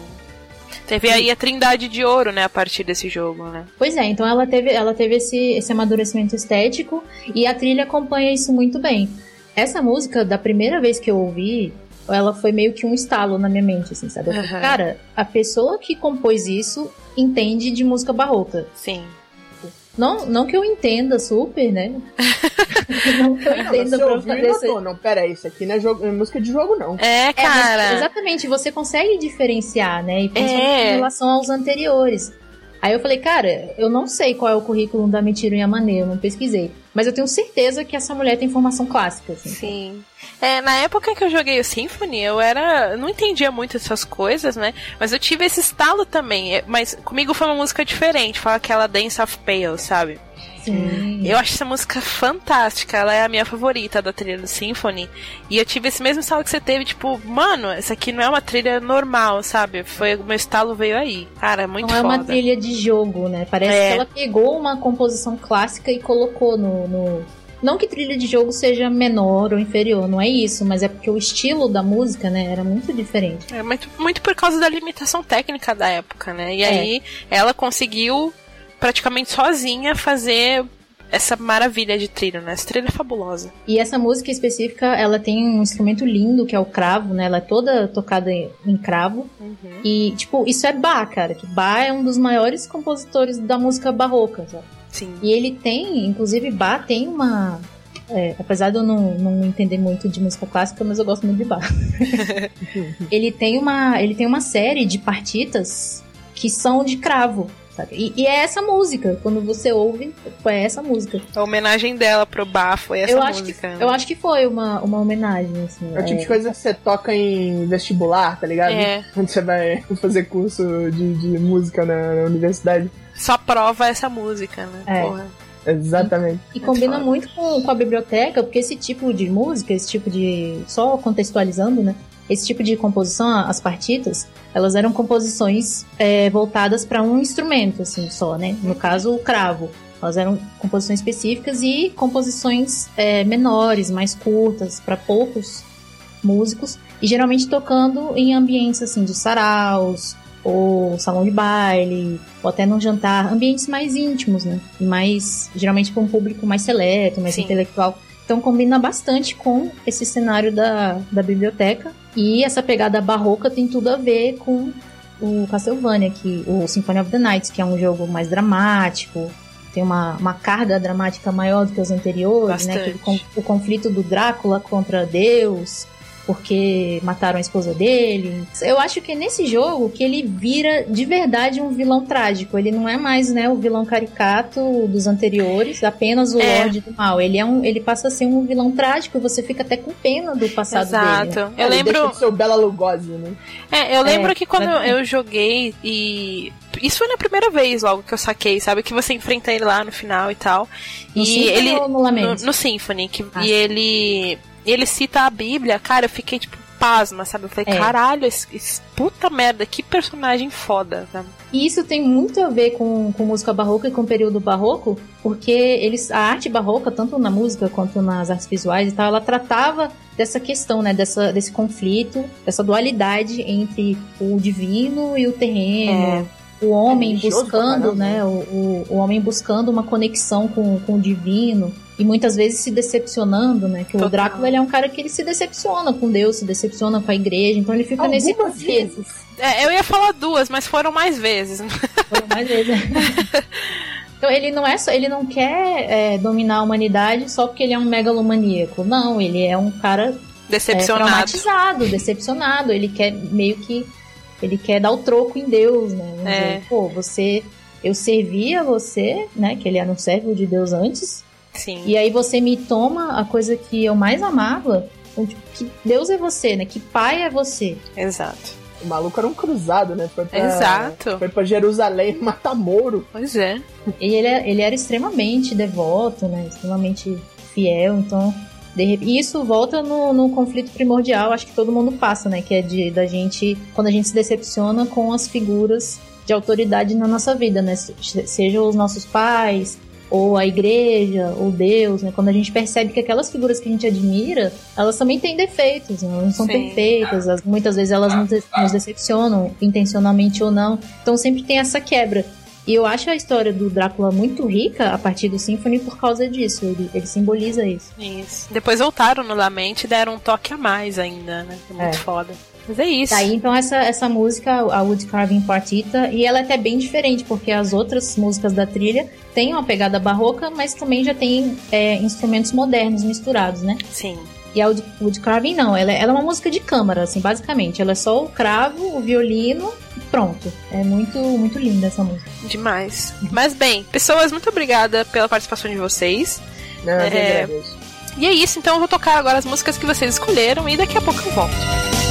Teve aí a Trindade de Ouro, né, a partir desse jogo, né? Pois é, então ela teve, ela teve esse, esse amadurecimento estético e a trilha acompanha isso muito bem. Essa música, da primeira vez que eu ouvi, ela foi meio que um estalo na minha mente, assim, sabe? Aham. Cara, a pessoa que compôs isso entende de música barroca. Sim. Não, não que eu entenda super, né? não que eu Não, entenda você pra e notou. Não, pera aí, isso aqui não é, jogo, não é música de jogo, não. É, É, mas cara. exatamente, você consegue diferenciar, né? E principalmente É. em relação aos anteriores. Aí eu falei, cara, eu não sei qual é o currículo da Michiru Yamane, eu não pesquisei. Mas eu tenho certeza que essa mulher tem formação clássica, assim. Sim. É, na época que eu joguei o Symphony, eu era. não entendia muito essas coisas, né? Mas eu tive esse estalo também. É, Mas comigo foi uma música diferente, foi aquela Dance of Pale, sabe? Sim. Eu acho essa música fantástica, ela é a minha favorita da trilha do Symphony. E eu tive esse mesmo estalo que você teve, tipo, mano, essa aqui não é uma trilha normal, sabe? Foi o meu estalo veio aí. Cara, é muito não é foda. uma trilha de jogo, né? Parece É. que ela pegou uma composição clássica e colocou no, no- Não que trilha de jogo seja menor ou inferior, não é isso, mas é porque o estilo da música, né, era muito diferente. É muito, muito por causa da limitação técnica da época, né? E É. aí ela conseguiu praticamente sozinha fazer essa maravilha de trilha, né? Essa trilha é fabulosa. E essa música específica, ela tem um instrumento lindo, que é o cravo, né? Ela é toda tocada em cravo. E, tipo, isso é Bach, cara. Que Bach é um dos maiores compositores da música barroca, sabe? Sim. E ele tem, inclusive, Bach tem uma. é, apesar de eu não, não entender muito de música clássica, mas eu gosto muito de Bach. ele, tem uma, ele tem uma série de partitas que são de cravo. E, e é essa música. Quando você ouve, é essa música. A homenagem dela pro Bach foi essa eu, acho música. que, né? eu acho que foi uma, uma homenagem, assim. É o tipo de coisa que você toca em vestibular, tá ligado? É. Quando você vai fazer curso de, de música na, na universidade. Só prova essa música, né? É. Porra. Exatamente. E combina foda. muito com, com a biblioteca, porque esse tipo de música, esse tipo de. Só contextualizando, né? Esse tipo de composição, as partitas, elas eram composições é, voltadas para um instrumento, assim, só, né? No caso, o cravo. Elas eram composições específicas e composições é, menores, mais curtas, para poucos músicos. E geralmente tocando em ambientes, assim, de saraus, ou salão de baile, ou até num jantar, ambientes mais íntimos, né? E mais, geralmente para um público mais seleto, mais Sim. intelectual. Então combina bastante com esse cenário da, da biblioteca. E essa pegada barroca tem tudo a ver com o Castlevania, que, o Symphony of the Night, que é um jogo mais dramático, tem uma, uma carga dramática maior do que os anteriores, né? Bastante. Que o, con- o conflito do Drácula contra Deus, porque mataram a esposa dele. Eu acho que é nesse jogo que ele vira de verdade um vilão trágico. Ele não é mais, né, o vilão caricato dos anteriores, apenas o É. Lorde do Mal. Ele é um, ele passa a ser um vilão trágico e você fica até com pena do passado dele. né? Exato. Eu Ele lembro. Deixa de ser o Bela Lugosi, né? É, eu lembro É, que quando eu joguei e. Isso foi na primeira vez logo que eu saquei, sabe? Que você enfrenta ele lá no final e tal. No e Symphony ele. ou no Lament? No, no Symphony. Que, Ah. E ele. Ele cita a Bíblia, cara, eu fiquei tipo pasma, sabe? Eu falei, É. caralho, esse, esse- puta merda, que personagem foda, sabe? E isso tem muito a ver com, com música barroca e com o período barroco, porque eles, a arte barroca, tanto na música quanto nas artes visuais e tal, ela tratava dessa questão, né, dessa, desse conflito, dessa dualidade entre o divino e o terreno, o homem pra buscando, caramba, né, o, o, o homem buscando uma conexão com, com o divino e muitas vezes se decepcionando, né, que Total. o Drácula ele é um cara que ele se decepciona com Deus, se decepciona com a igreja, então ele fica nesse Algumas conflito. vezes. É, eu ia falar duas, mas foram mais vezes. Foram mais vezes. Então ele não é só, ele não quer é, dominar a humanidade só porque ele é um megalomaníaco. Não, ele é um cara decepcionado. É, traumatizado, decepcionado. Ele quer meio que ele quer dar o troco em Deus, né? É. Dizer, Pô, você eu servia você, né? Que ele era um servo de Deus antes. Sim. E aí você me toma a coisa que eu mais amava. Então, tipo, que Deus é você, né? Que pai é você. Exato. O maluco era um cruzado, né? Foi pra, Exato. Foi pra Jerusalém matar Moro. Pois é. E ele, ele era extremamente devoto, né? Extremamente fiel, então. De, e isso volta no, no conflito primordial, acho que todo mundo passa, né? Que é de da gente. Quando a gente se decepciona com as figuras de autoridade na nossa vida, né? Sejam os nossos pais, ou a igreja, ou Deus, né? Quando a gente percebe que aquelas figuras que a gente admira, elas também têm defeitos, né? elas não são Sim. perfeitas, as, muitas vezes elas nos, decepcionam, intencionalmente ou não. Então sempre tem essa quebra. E eu acho a história do Drácula muito rica a partir do Symphony por causa disso. Ele, ele simboliza isso. Isso. Depois voltaram no Lamente e deram um toque a mais ainda, né? Muito é. foda. Mas é isso. Tá então essa, essa música, a Wood Carving Partita, e ela é até bem diferente, porque as outras músicas da trilha têm uma pegada barroca, mas também já tem é, instrumentos modernos misturados, né? Sim. E a Wood Carving não, ela, é, ela é uma música de câmara, assim, basicamente. Ela é só o cravo, o violino e pronto. É muito, muito linda essa música. Demais. Mas bem, pessoas, muito obrigada pela participação de vocês. Não, é... E é isso, então eu vou tocar agora as músicas que vocês escolheram e daqui a pouco eu volto.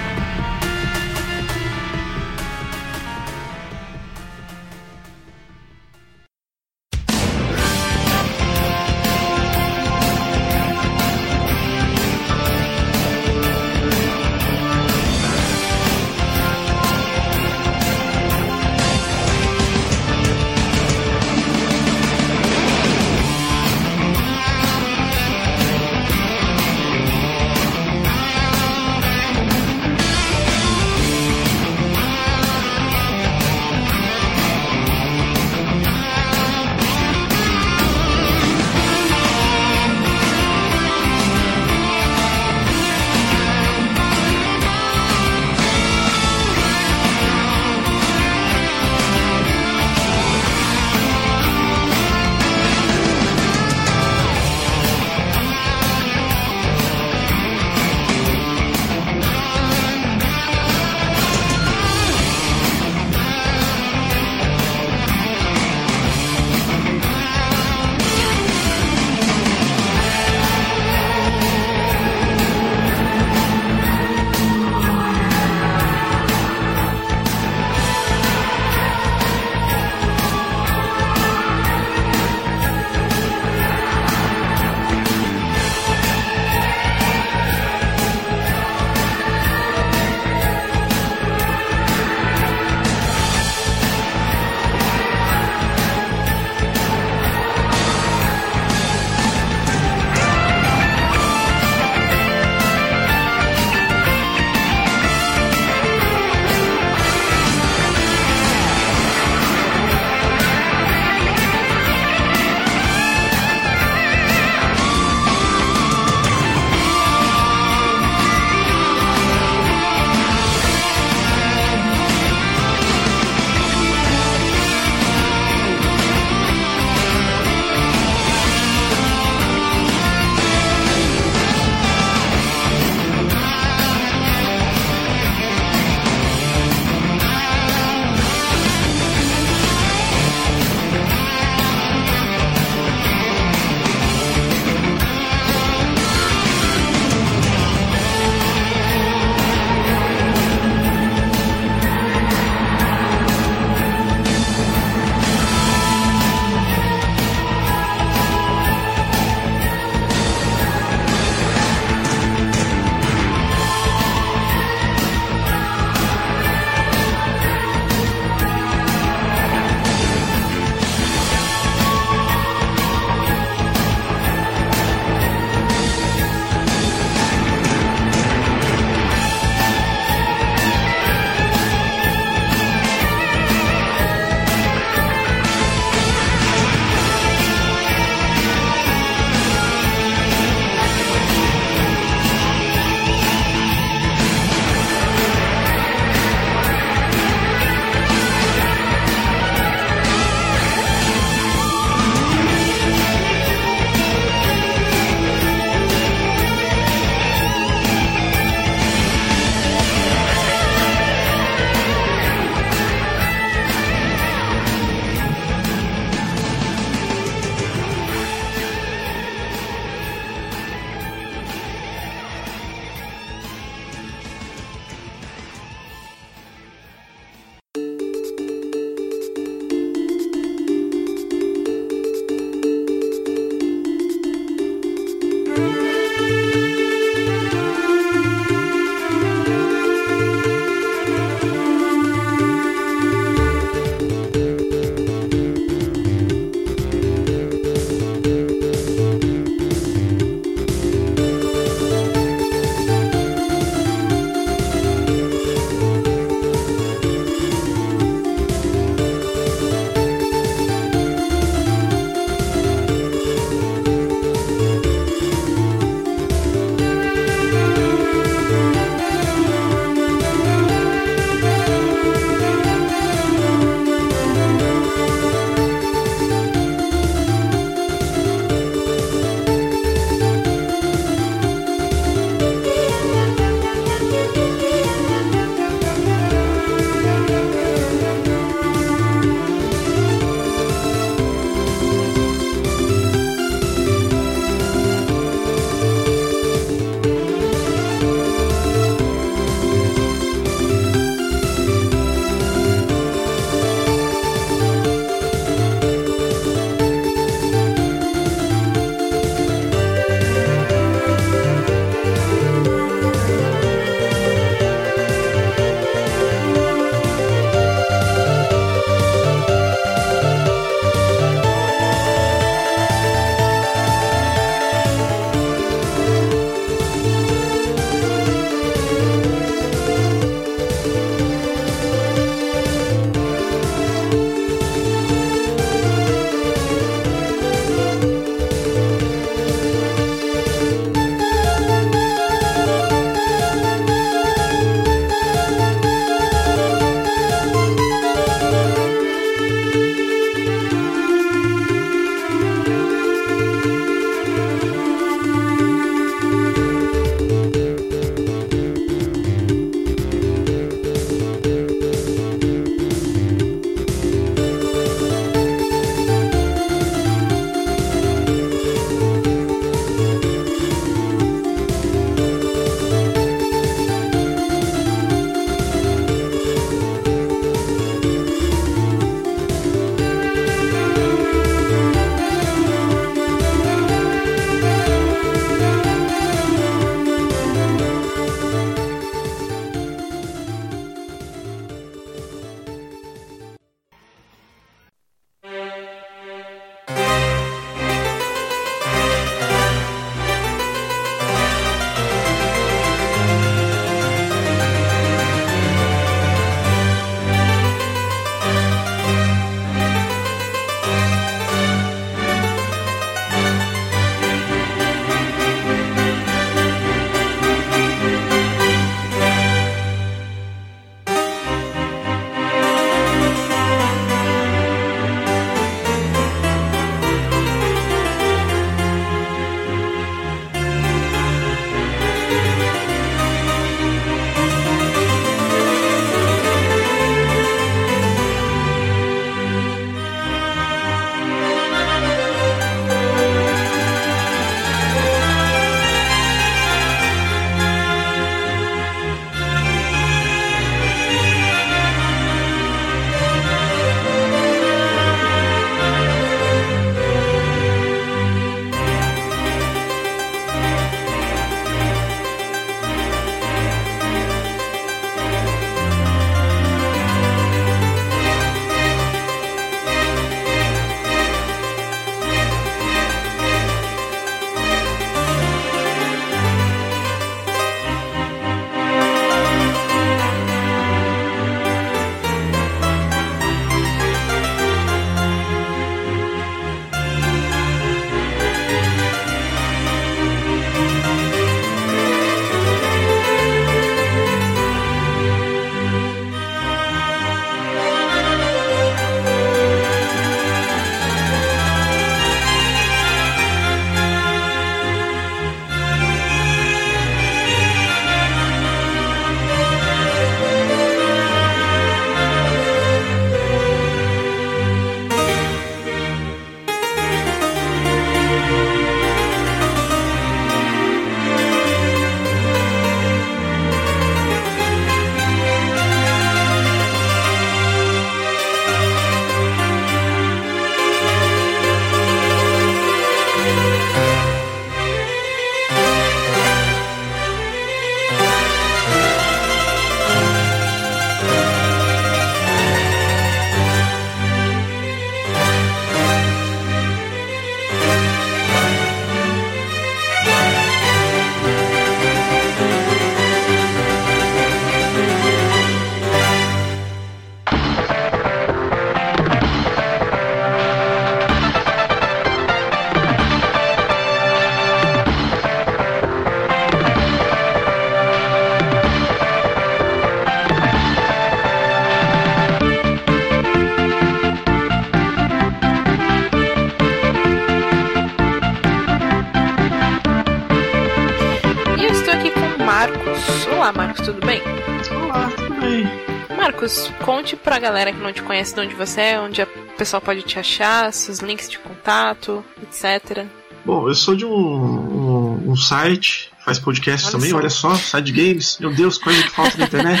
Pra galera que não te conhece de onde você é, onde a pessoa pode te achar, seus links de contato, etc. Bom, eu sou de um, um, um site, faz podcast olha também, só. olha só, site games. Meu Deus, coisa que falta na internet.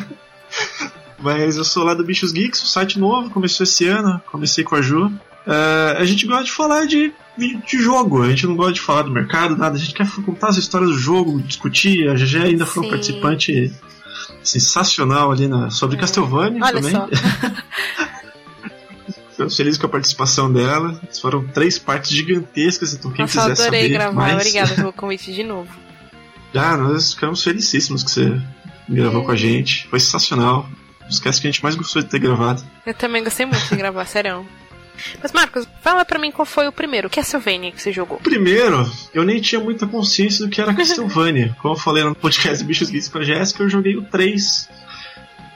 Mas eu sou lá do Bichos Geeks, um site novo, começou esse ano, comecei com a Ju. Uh, a gente gosta de falar de, de jogo, a gente não gosta de falar do mercado, nada, a gente quer contar as histórias do jogo, discutir. A GG ainda foi um participante sensacional ali na, sobre Castlevania Olha também. Só. Felizes com a participação dela. Foram três partes gigantescas, então quem Nossa, quiser adorei saber gravar. mais... Obrigada pelo convite de novo. Já, nós ficamos felicíssimos que você gravou é. com a gente. Foi sensacional. Esquece que a gente mais gostou de ter gravado. Eu também gostei muito de gravar, sério. Mas, Marcos, fala pra mim qual foi o primeiro Castlevania que você jogou. Primeiro, eu nem tinha muita consciência do que era Castlevania. Como eu falei no podcast Bichos Geeks pra Jéssica, eu joguei o 3.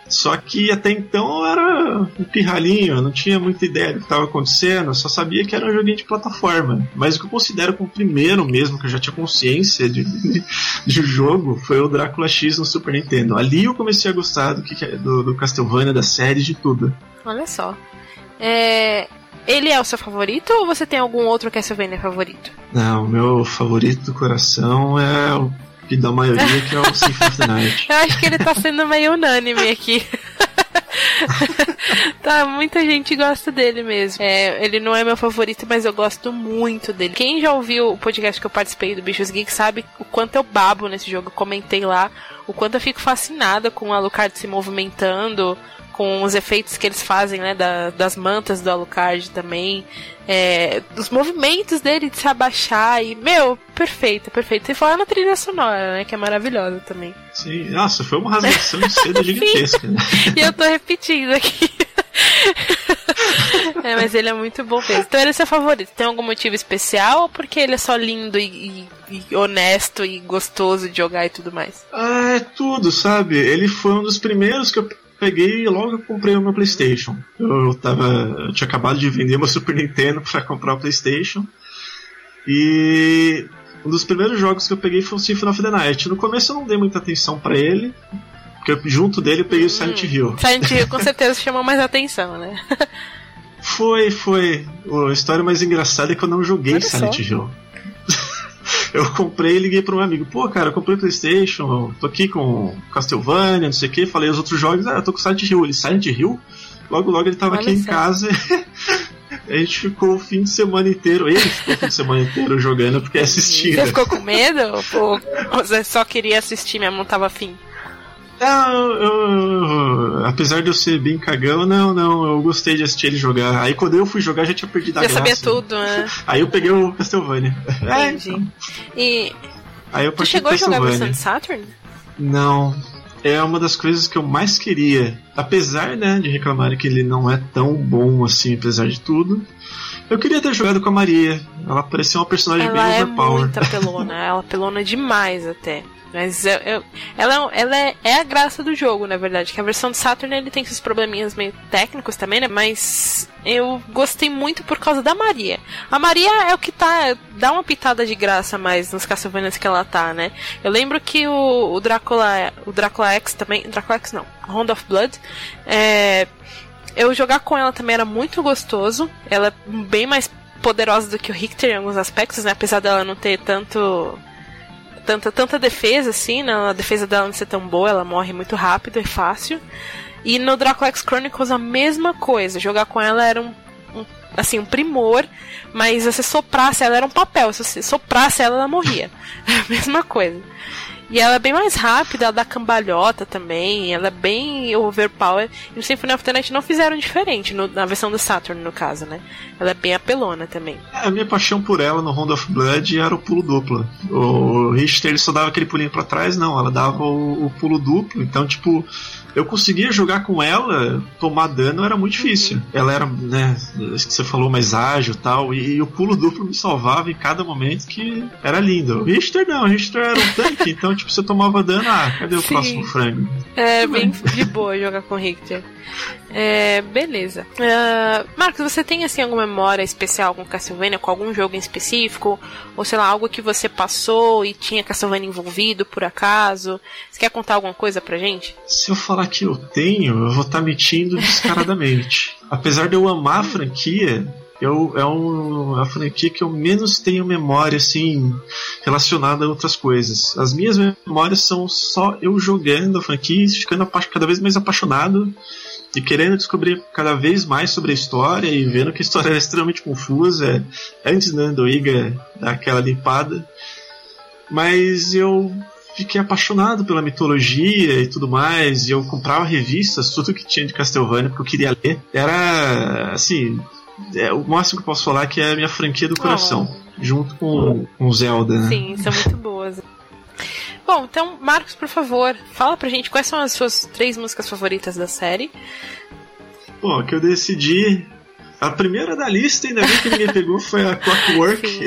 Só que até então eu era um pirralhinho, eu não tinha muita ideia do que estava acontecendo, eu só sabia que era um joguinho de plataforma. Mas o que eu considero como o primeiro mesmo, que eu já tinha consciência de, de, de jogo, foi o Drácula X no Super Nintendo. Ali eu comecei a gostar do, que, do, do Castlevania, da série, de tudo. Olha só. É, ele é o seu favorito ou você tem algum outro Castlevania favorito? Não, o meu favorito do coração é o que da maioria, que é o Symphony of the Night. Eu acho que ele tá sendo meio unânime aqui. tá, muita gente gosta dele mesmo. É, ele não é meu favorito, mas eu gosto muito dele. Quem já ouviu o podcast que eu participei do Bichos Geek sabe o quanto eu babo nesse jogo. Eu comentei lá o quanto eu fico fascinada com o Alucard se movimentando, com os efeitos que eles fazem, né, da, das mantas do Alucard também, é, dos movimentos dele de se abaixar e, meu, perfeito, perfeito. E fora na trilha sonora, né, que é maravilhosa também. Sim, nossa, foi uma rasgação de seda gigantesca. Né? e eu tô repetindo aqui. é, mas ele é muito bom mesmo. Então ele é seu favorito. Tem algum motivo especial ou porque ele é só lindo e, e, e, honesto e gostoso de jogar e tudo mais? Ah, é tudo, sabe? Ele foi um dos primeiros que eu peguei e logo comprei o meu PlayStation. Eu, tava, eu tinha acabado de vender meu Super Nintendo para comprar o PlayStation. E um dos primeiros jogos que eu peguei foi o Symphony of the Night. No começo eu não dei muita atenção para ele, porque junto dele eu peguei o Silent hum, Hill. Silent Hill com certeza chamou mais atenção, né? foi, foi. A história mais engraçada é que eu não joguei Olha Silent só. Hill eu comprei e liguei para um amigo. Pô, cara, eu comprei o PlayStation, tô aqui com Castlevania, não sei o que. Falei os outros jogos, ah, eu tô com Silent Hill. Ele, Silent Hill? Logo, logo ele tava Olha aqui em casa. A gente ficou o fim de semana inteiro. Ele ficou o fim de semana inteiro jogando porque assistia. Você ficou com medo? Ou você só queria assistir, mesmo não tava afim? Não, eu, eu, apesar de eu ser bem cagão, não, não, eu gostei de assistir ele jogar. Aí quando eu fui jogar já tinha perdido a já graça. Já sabia tudo, né? Aí eu peguei o Castlevania. Entendi. É, então. E. Aí eu tu chegou a jogar a versão de Saturn? Não. É uma das coisas que eu mais queria. Apesar, né, de reclamar que ele não é tão bom assim, apesar de tudo. Eu queria ter jogado com a Maria. Ela parecia uma personagem ela bem é overpower. Ela é muito pelona, ela é pelona demais até. Mas eu, eu, ela, ela é, é, a graça do jogo, na verdade. Que a versão de Saturn ele tem esses probleminhas meio técnicos também, né? Mas eu gostei muito por causa da Maria. A Maria é o que tá. dá uma pitada de graça mais nos Castlevanias que ela tá, né? Eu lembro que o, o Drácula. O Drácula X também. Drácula X não. Round of Blood. É, eu jogar com ela também era muito gostoso. Ela é bem mais poderosa do que o Richter em alguns aspectos, né? Apesar dela não ter tanto tanta, tanta defesa assim, né? A defesa dela não ser tão boa, ela morre muito rápido, é fácil. E no Draco X Chronicles a mesma coisa. Jogar com ela era um, um assim, um primor, mas se você soprasse ela era um papel, se você soprasse ela, ela morria. a mesma coisa. E ela é bem mais rápida, ela dá cambalhota também, ela é bem overpower. E no Symphony of the Night não fizeram diferente, no, na versão do Saturn, no caso, né? Ela é bem apelona também. É, a minha paixão por ela no Round of Blood era o pulo duplo. O Richter só dava aquele pulinho para trás, não, ela dava o, o pulo duplo. Então, tipo, eu conseguia jogar com ela, tomar dano era muito difícil. Ela era, né, acho que você falou, mais ágil tal, e, e o pulo duplo me salvava em cada momento que era lindo. O Richter não, o Richter era um tanque, então tipo, você tomava dano, ah, cadê o Sim. próximo frame? É bem de boa jogar com o Richter. É, beleza. Uh, Marcos, você tem assim alguma memória especial com Castlevania, com algum jogo em específico? Ou sei lá, algo que você passou e tinha Castlevania envolvido por acaso? Você quer contar alguma coisa pra gente? Se eu falar que eu tenho, eu vou estar tá mentindo descaradamente. Apesar de eu amar a franquia, eu, é um, a franquia que eu menos tenho memória assim relacionada a outras coisas. As minhas memórias são só eu jogando a franquia, ficando cada vez mais apaixonado e querendo descobrir cada vez mais sobre a história e vendo que a história é extremamente confusa. Antes né, do Iga dar aquela limpada. Mas eu fiquei apaixonado pela mitologia e tudo mais. E eu comprava revistas, tudo que tinha de Castlevania, porque eu queria ler. Era assim. É, o máximo que eu posso falar é que é a minha franquia do coração. Oh. Junto com, com Zelda, né? Sim, são muito boas. Bom, então, Marcos, por favor, fala pra gente quais são as suas três músicas favoritas da série. Bom, que eu decidi. A primeira da lista, ainda bem que ninguém pegou, foi a Clockwork.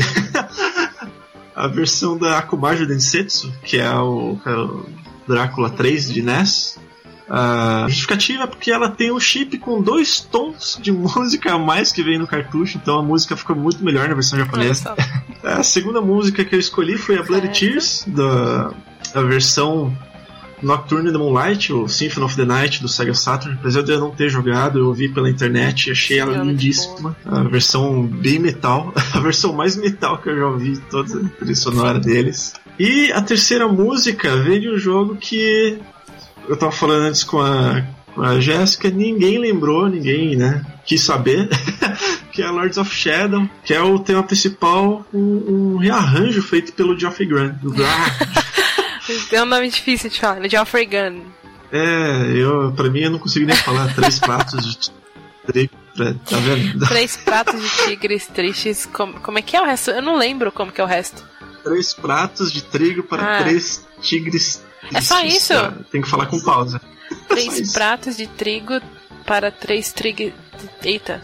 a versão da Akumajo Densetsu, que é o, é o Drácula 3 de NES. A justificativa é porque ela tem um chip com dois tons de música a mais que vem no cartucho, então a música ficou muito melhor na versão japonesa. a segunda música que eu escolhi foi a Bloody Tears, da, a versão Nocturne the Moonlight, o Symphony of the Night do Sega Saturn. Apesar de eu não ter jogado, eu ouvi pela internet achei ela lindíssima. A versão bem metal, a versão mais metal que eu já ouvi de toda a trilha sonora deles. E a terceira música veio de um jogo que eu tava falando antes com a, com a Jéssica, ninguém lembrou, ninguém, né, quis saber. que é Lords of Shadow, que é o tema principal, um, um rearranjo feito pelo Geoffrey Grant. É um nome difícil de falar? Geoffrey Gunn. É, eu, pra mim eu não consigo nem falar três pratos de trigo. Tá vendo? Três pratos de tigres tristes. Como, como é que é o resto? Eu não lembro como que é o resto. Três pratos de trigo para ah. três tigres tristes. É só isso? Tá? Tem que falar com pausa. Três pratos de trigo para três trigo. Eita.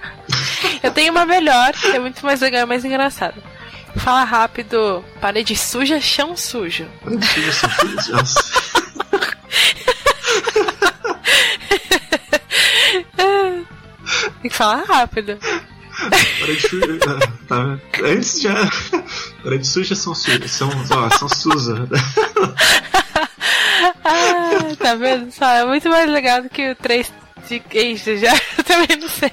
eu tenho uma melhor, que é muito mais legal e mais engraçada. Fala rápido. Parede suja, chão sujo. Suja, chão sujo. Nossa. Tem que falar rápido. Parede suja. Tá, antes já. Parede suja são sujas. São, ó, são Suza. ah, tá vendo só? É muito mais legal do que o 3 de Age já. Eu também não sei.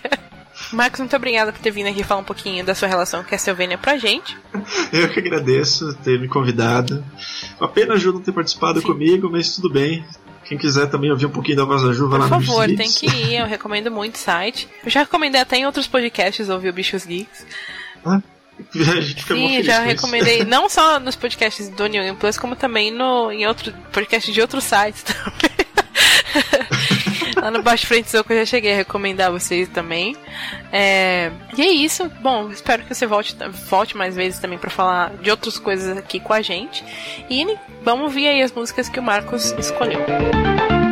Marcos, muito obrigada por ter vindo aqui falar um pouquinho da sua relação com a Castlevania pra gente. Eu que agradeço ter me convidado. Uma pena a Ju não ter participado Sim. comigo, mas tudo bem. Quem quiser também ouvir um pouquinho da voz da Ju, vai lá no Por favor, tem que ir, eu recomendo muito o site. Eu já recomendei até em outros podcasts ouvir o Bichos Geeks. Ah, a gente fica Sim, já recomendei, não só nos podcasts do New Plus, como também no, em outro podcast de outros sites também. Lá no Baixo Frente Soco eu já cheguei a recomendar vocês também. É... E é isso. Bom, espero que você volte, volte mais vezes também para falar de outras coisas aqui com a gente. E vamos ver aí as músicas que o Marcos escolheu. chegamos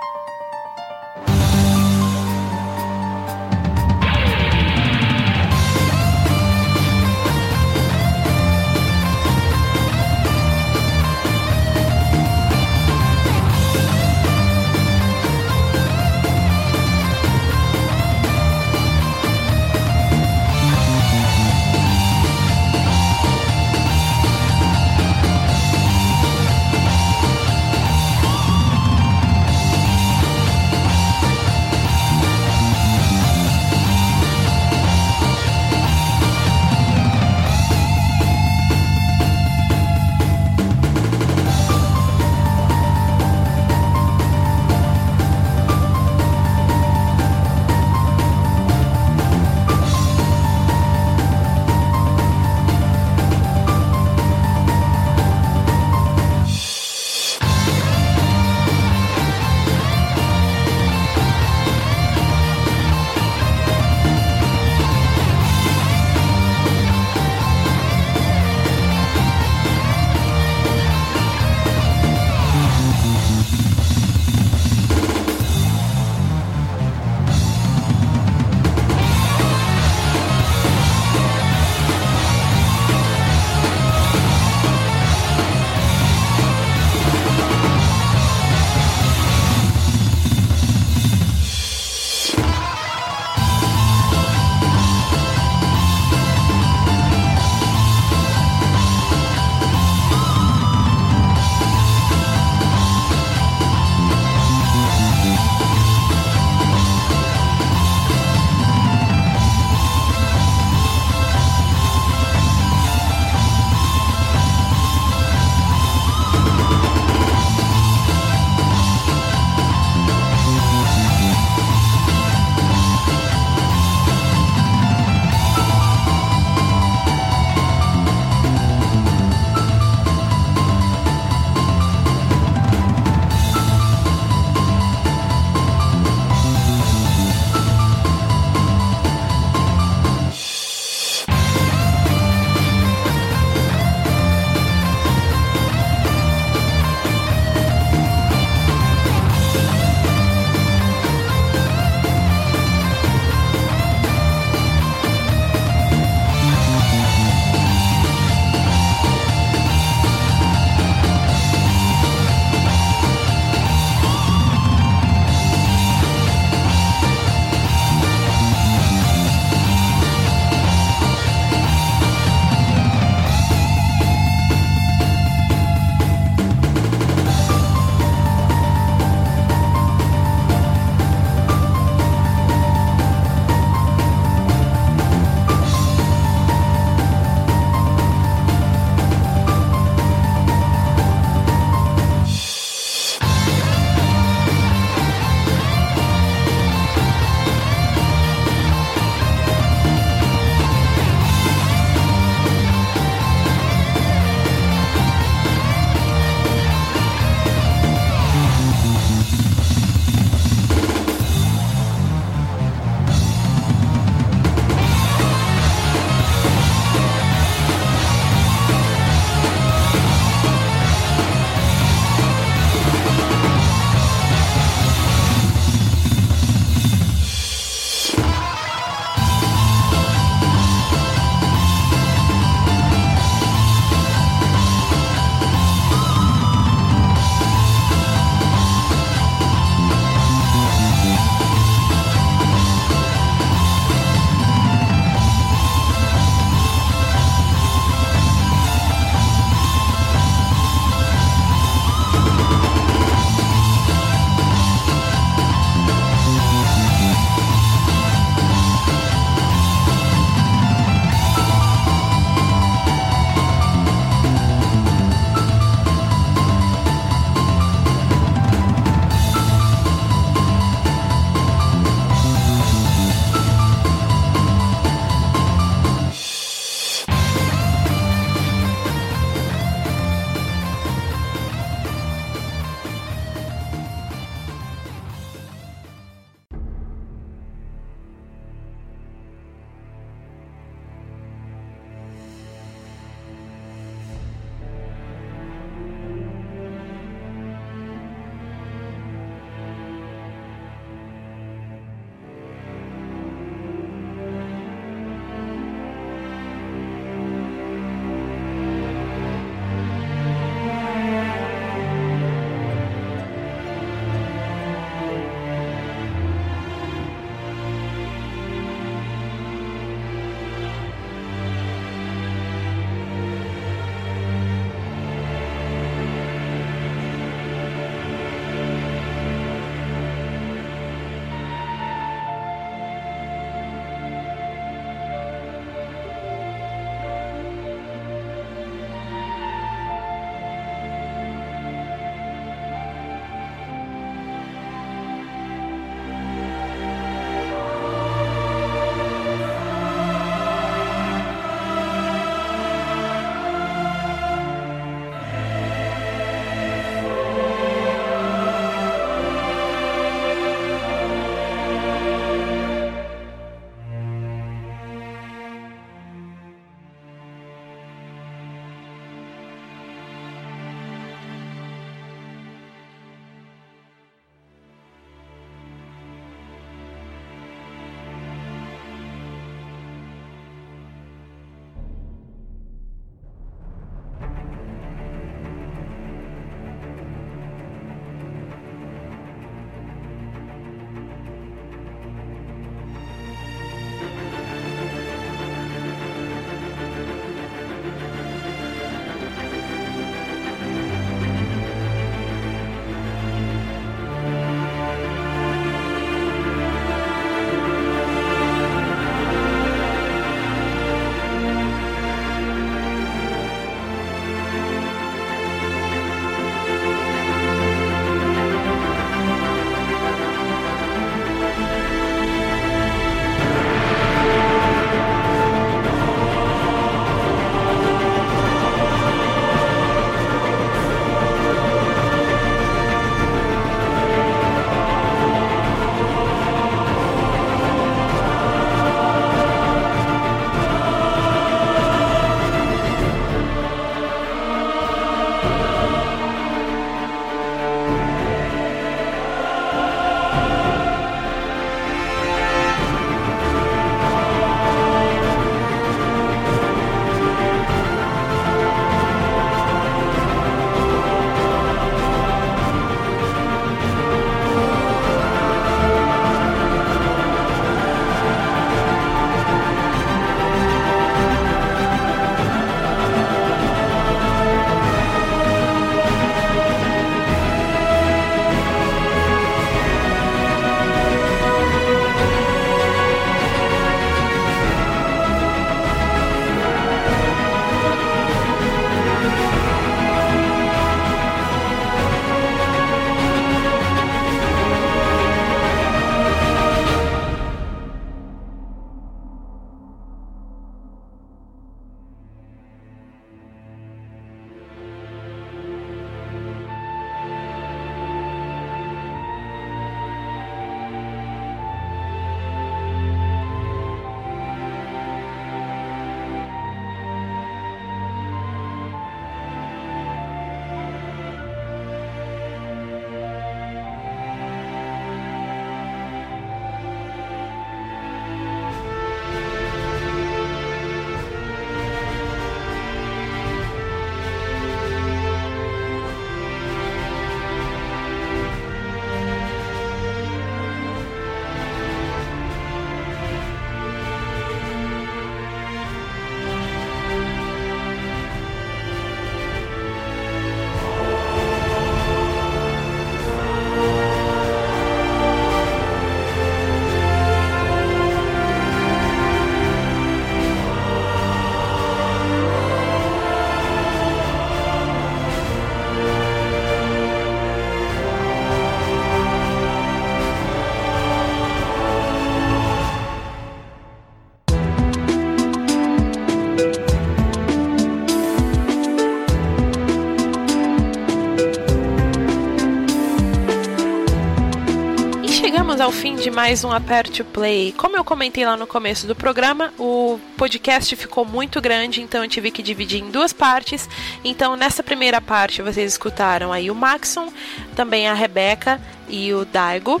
ao fim de mais um Aperte Play. Como eu comentei lá no começo do programa, o podcast ficou muito grande, então eu tive que dividir em duas partes. Então, nessa primeira parte, vocês escutaram aí o Maxon, também a Rebeca e o Daigo,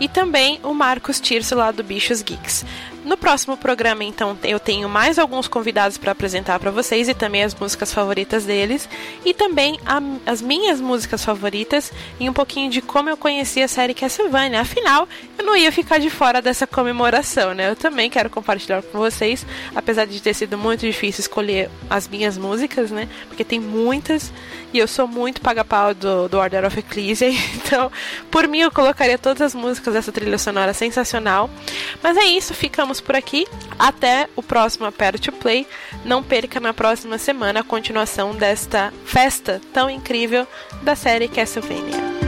e também o Marcos Tirso lá do Bichos Geeks. No próximo programa, então, eu tenho mais alguns convidados para apresentar para vocês e também as músicas favoritas deles e também a, as minhas músicas favoritas e um pouquinho de como eu conheci a série Castlevania. Afinal, eu não ia ficar de fora dessa comemoração, né? Eu também quero compartilhar com vocês, apesar de ter sido muito difícil escolher as minhas músicas, né? Porque tem muitas e eu sou muito paga-pau do, do Order of Ecclesia, então, por mim, eu colocaria todas as músicas dessa trilha sonora sensacional. Mas é isso, ficamos ficamos por aqui. Até o próximo Apero to Play. Não perca na próxima semana a continuação desta festa tão incrível da série Castlevania.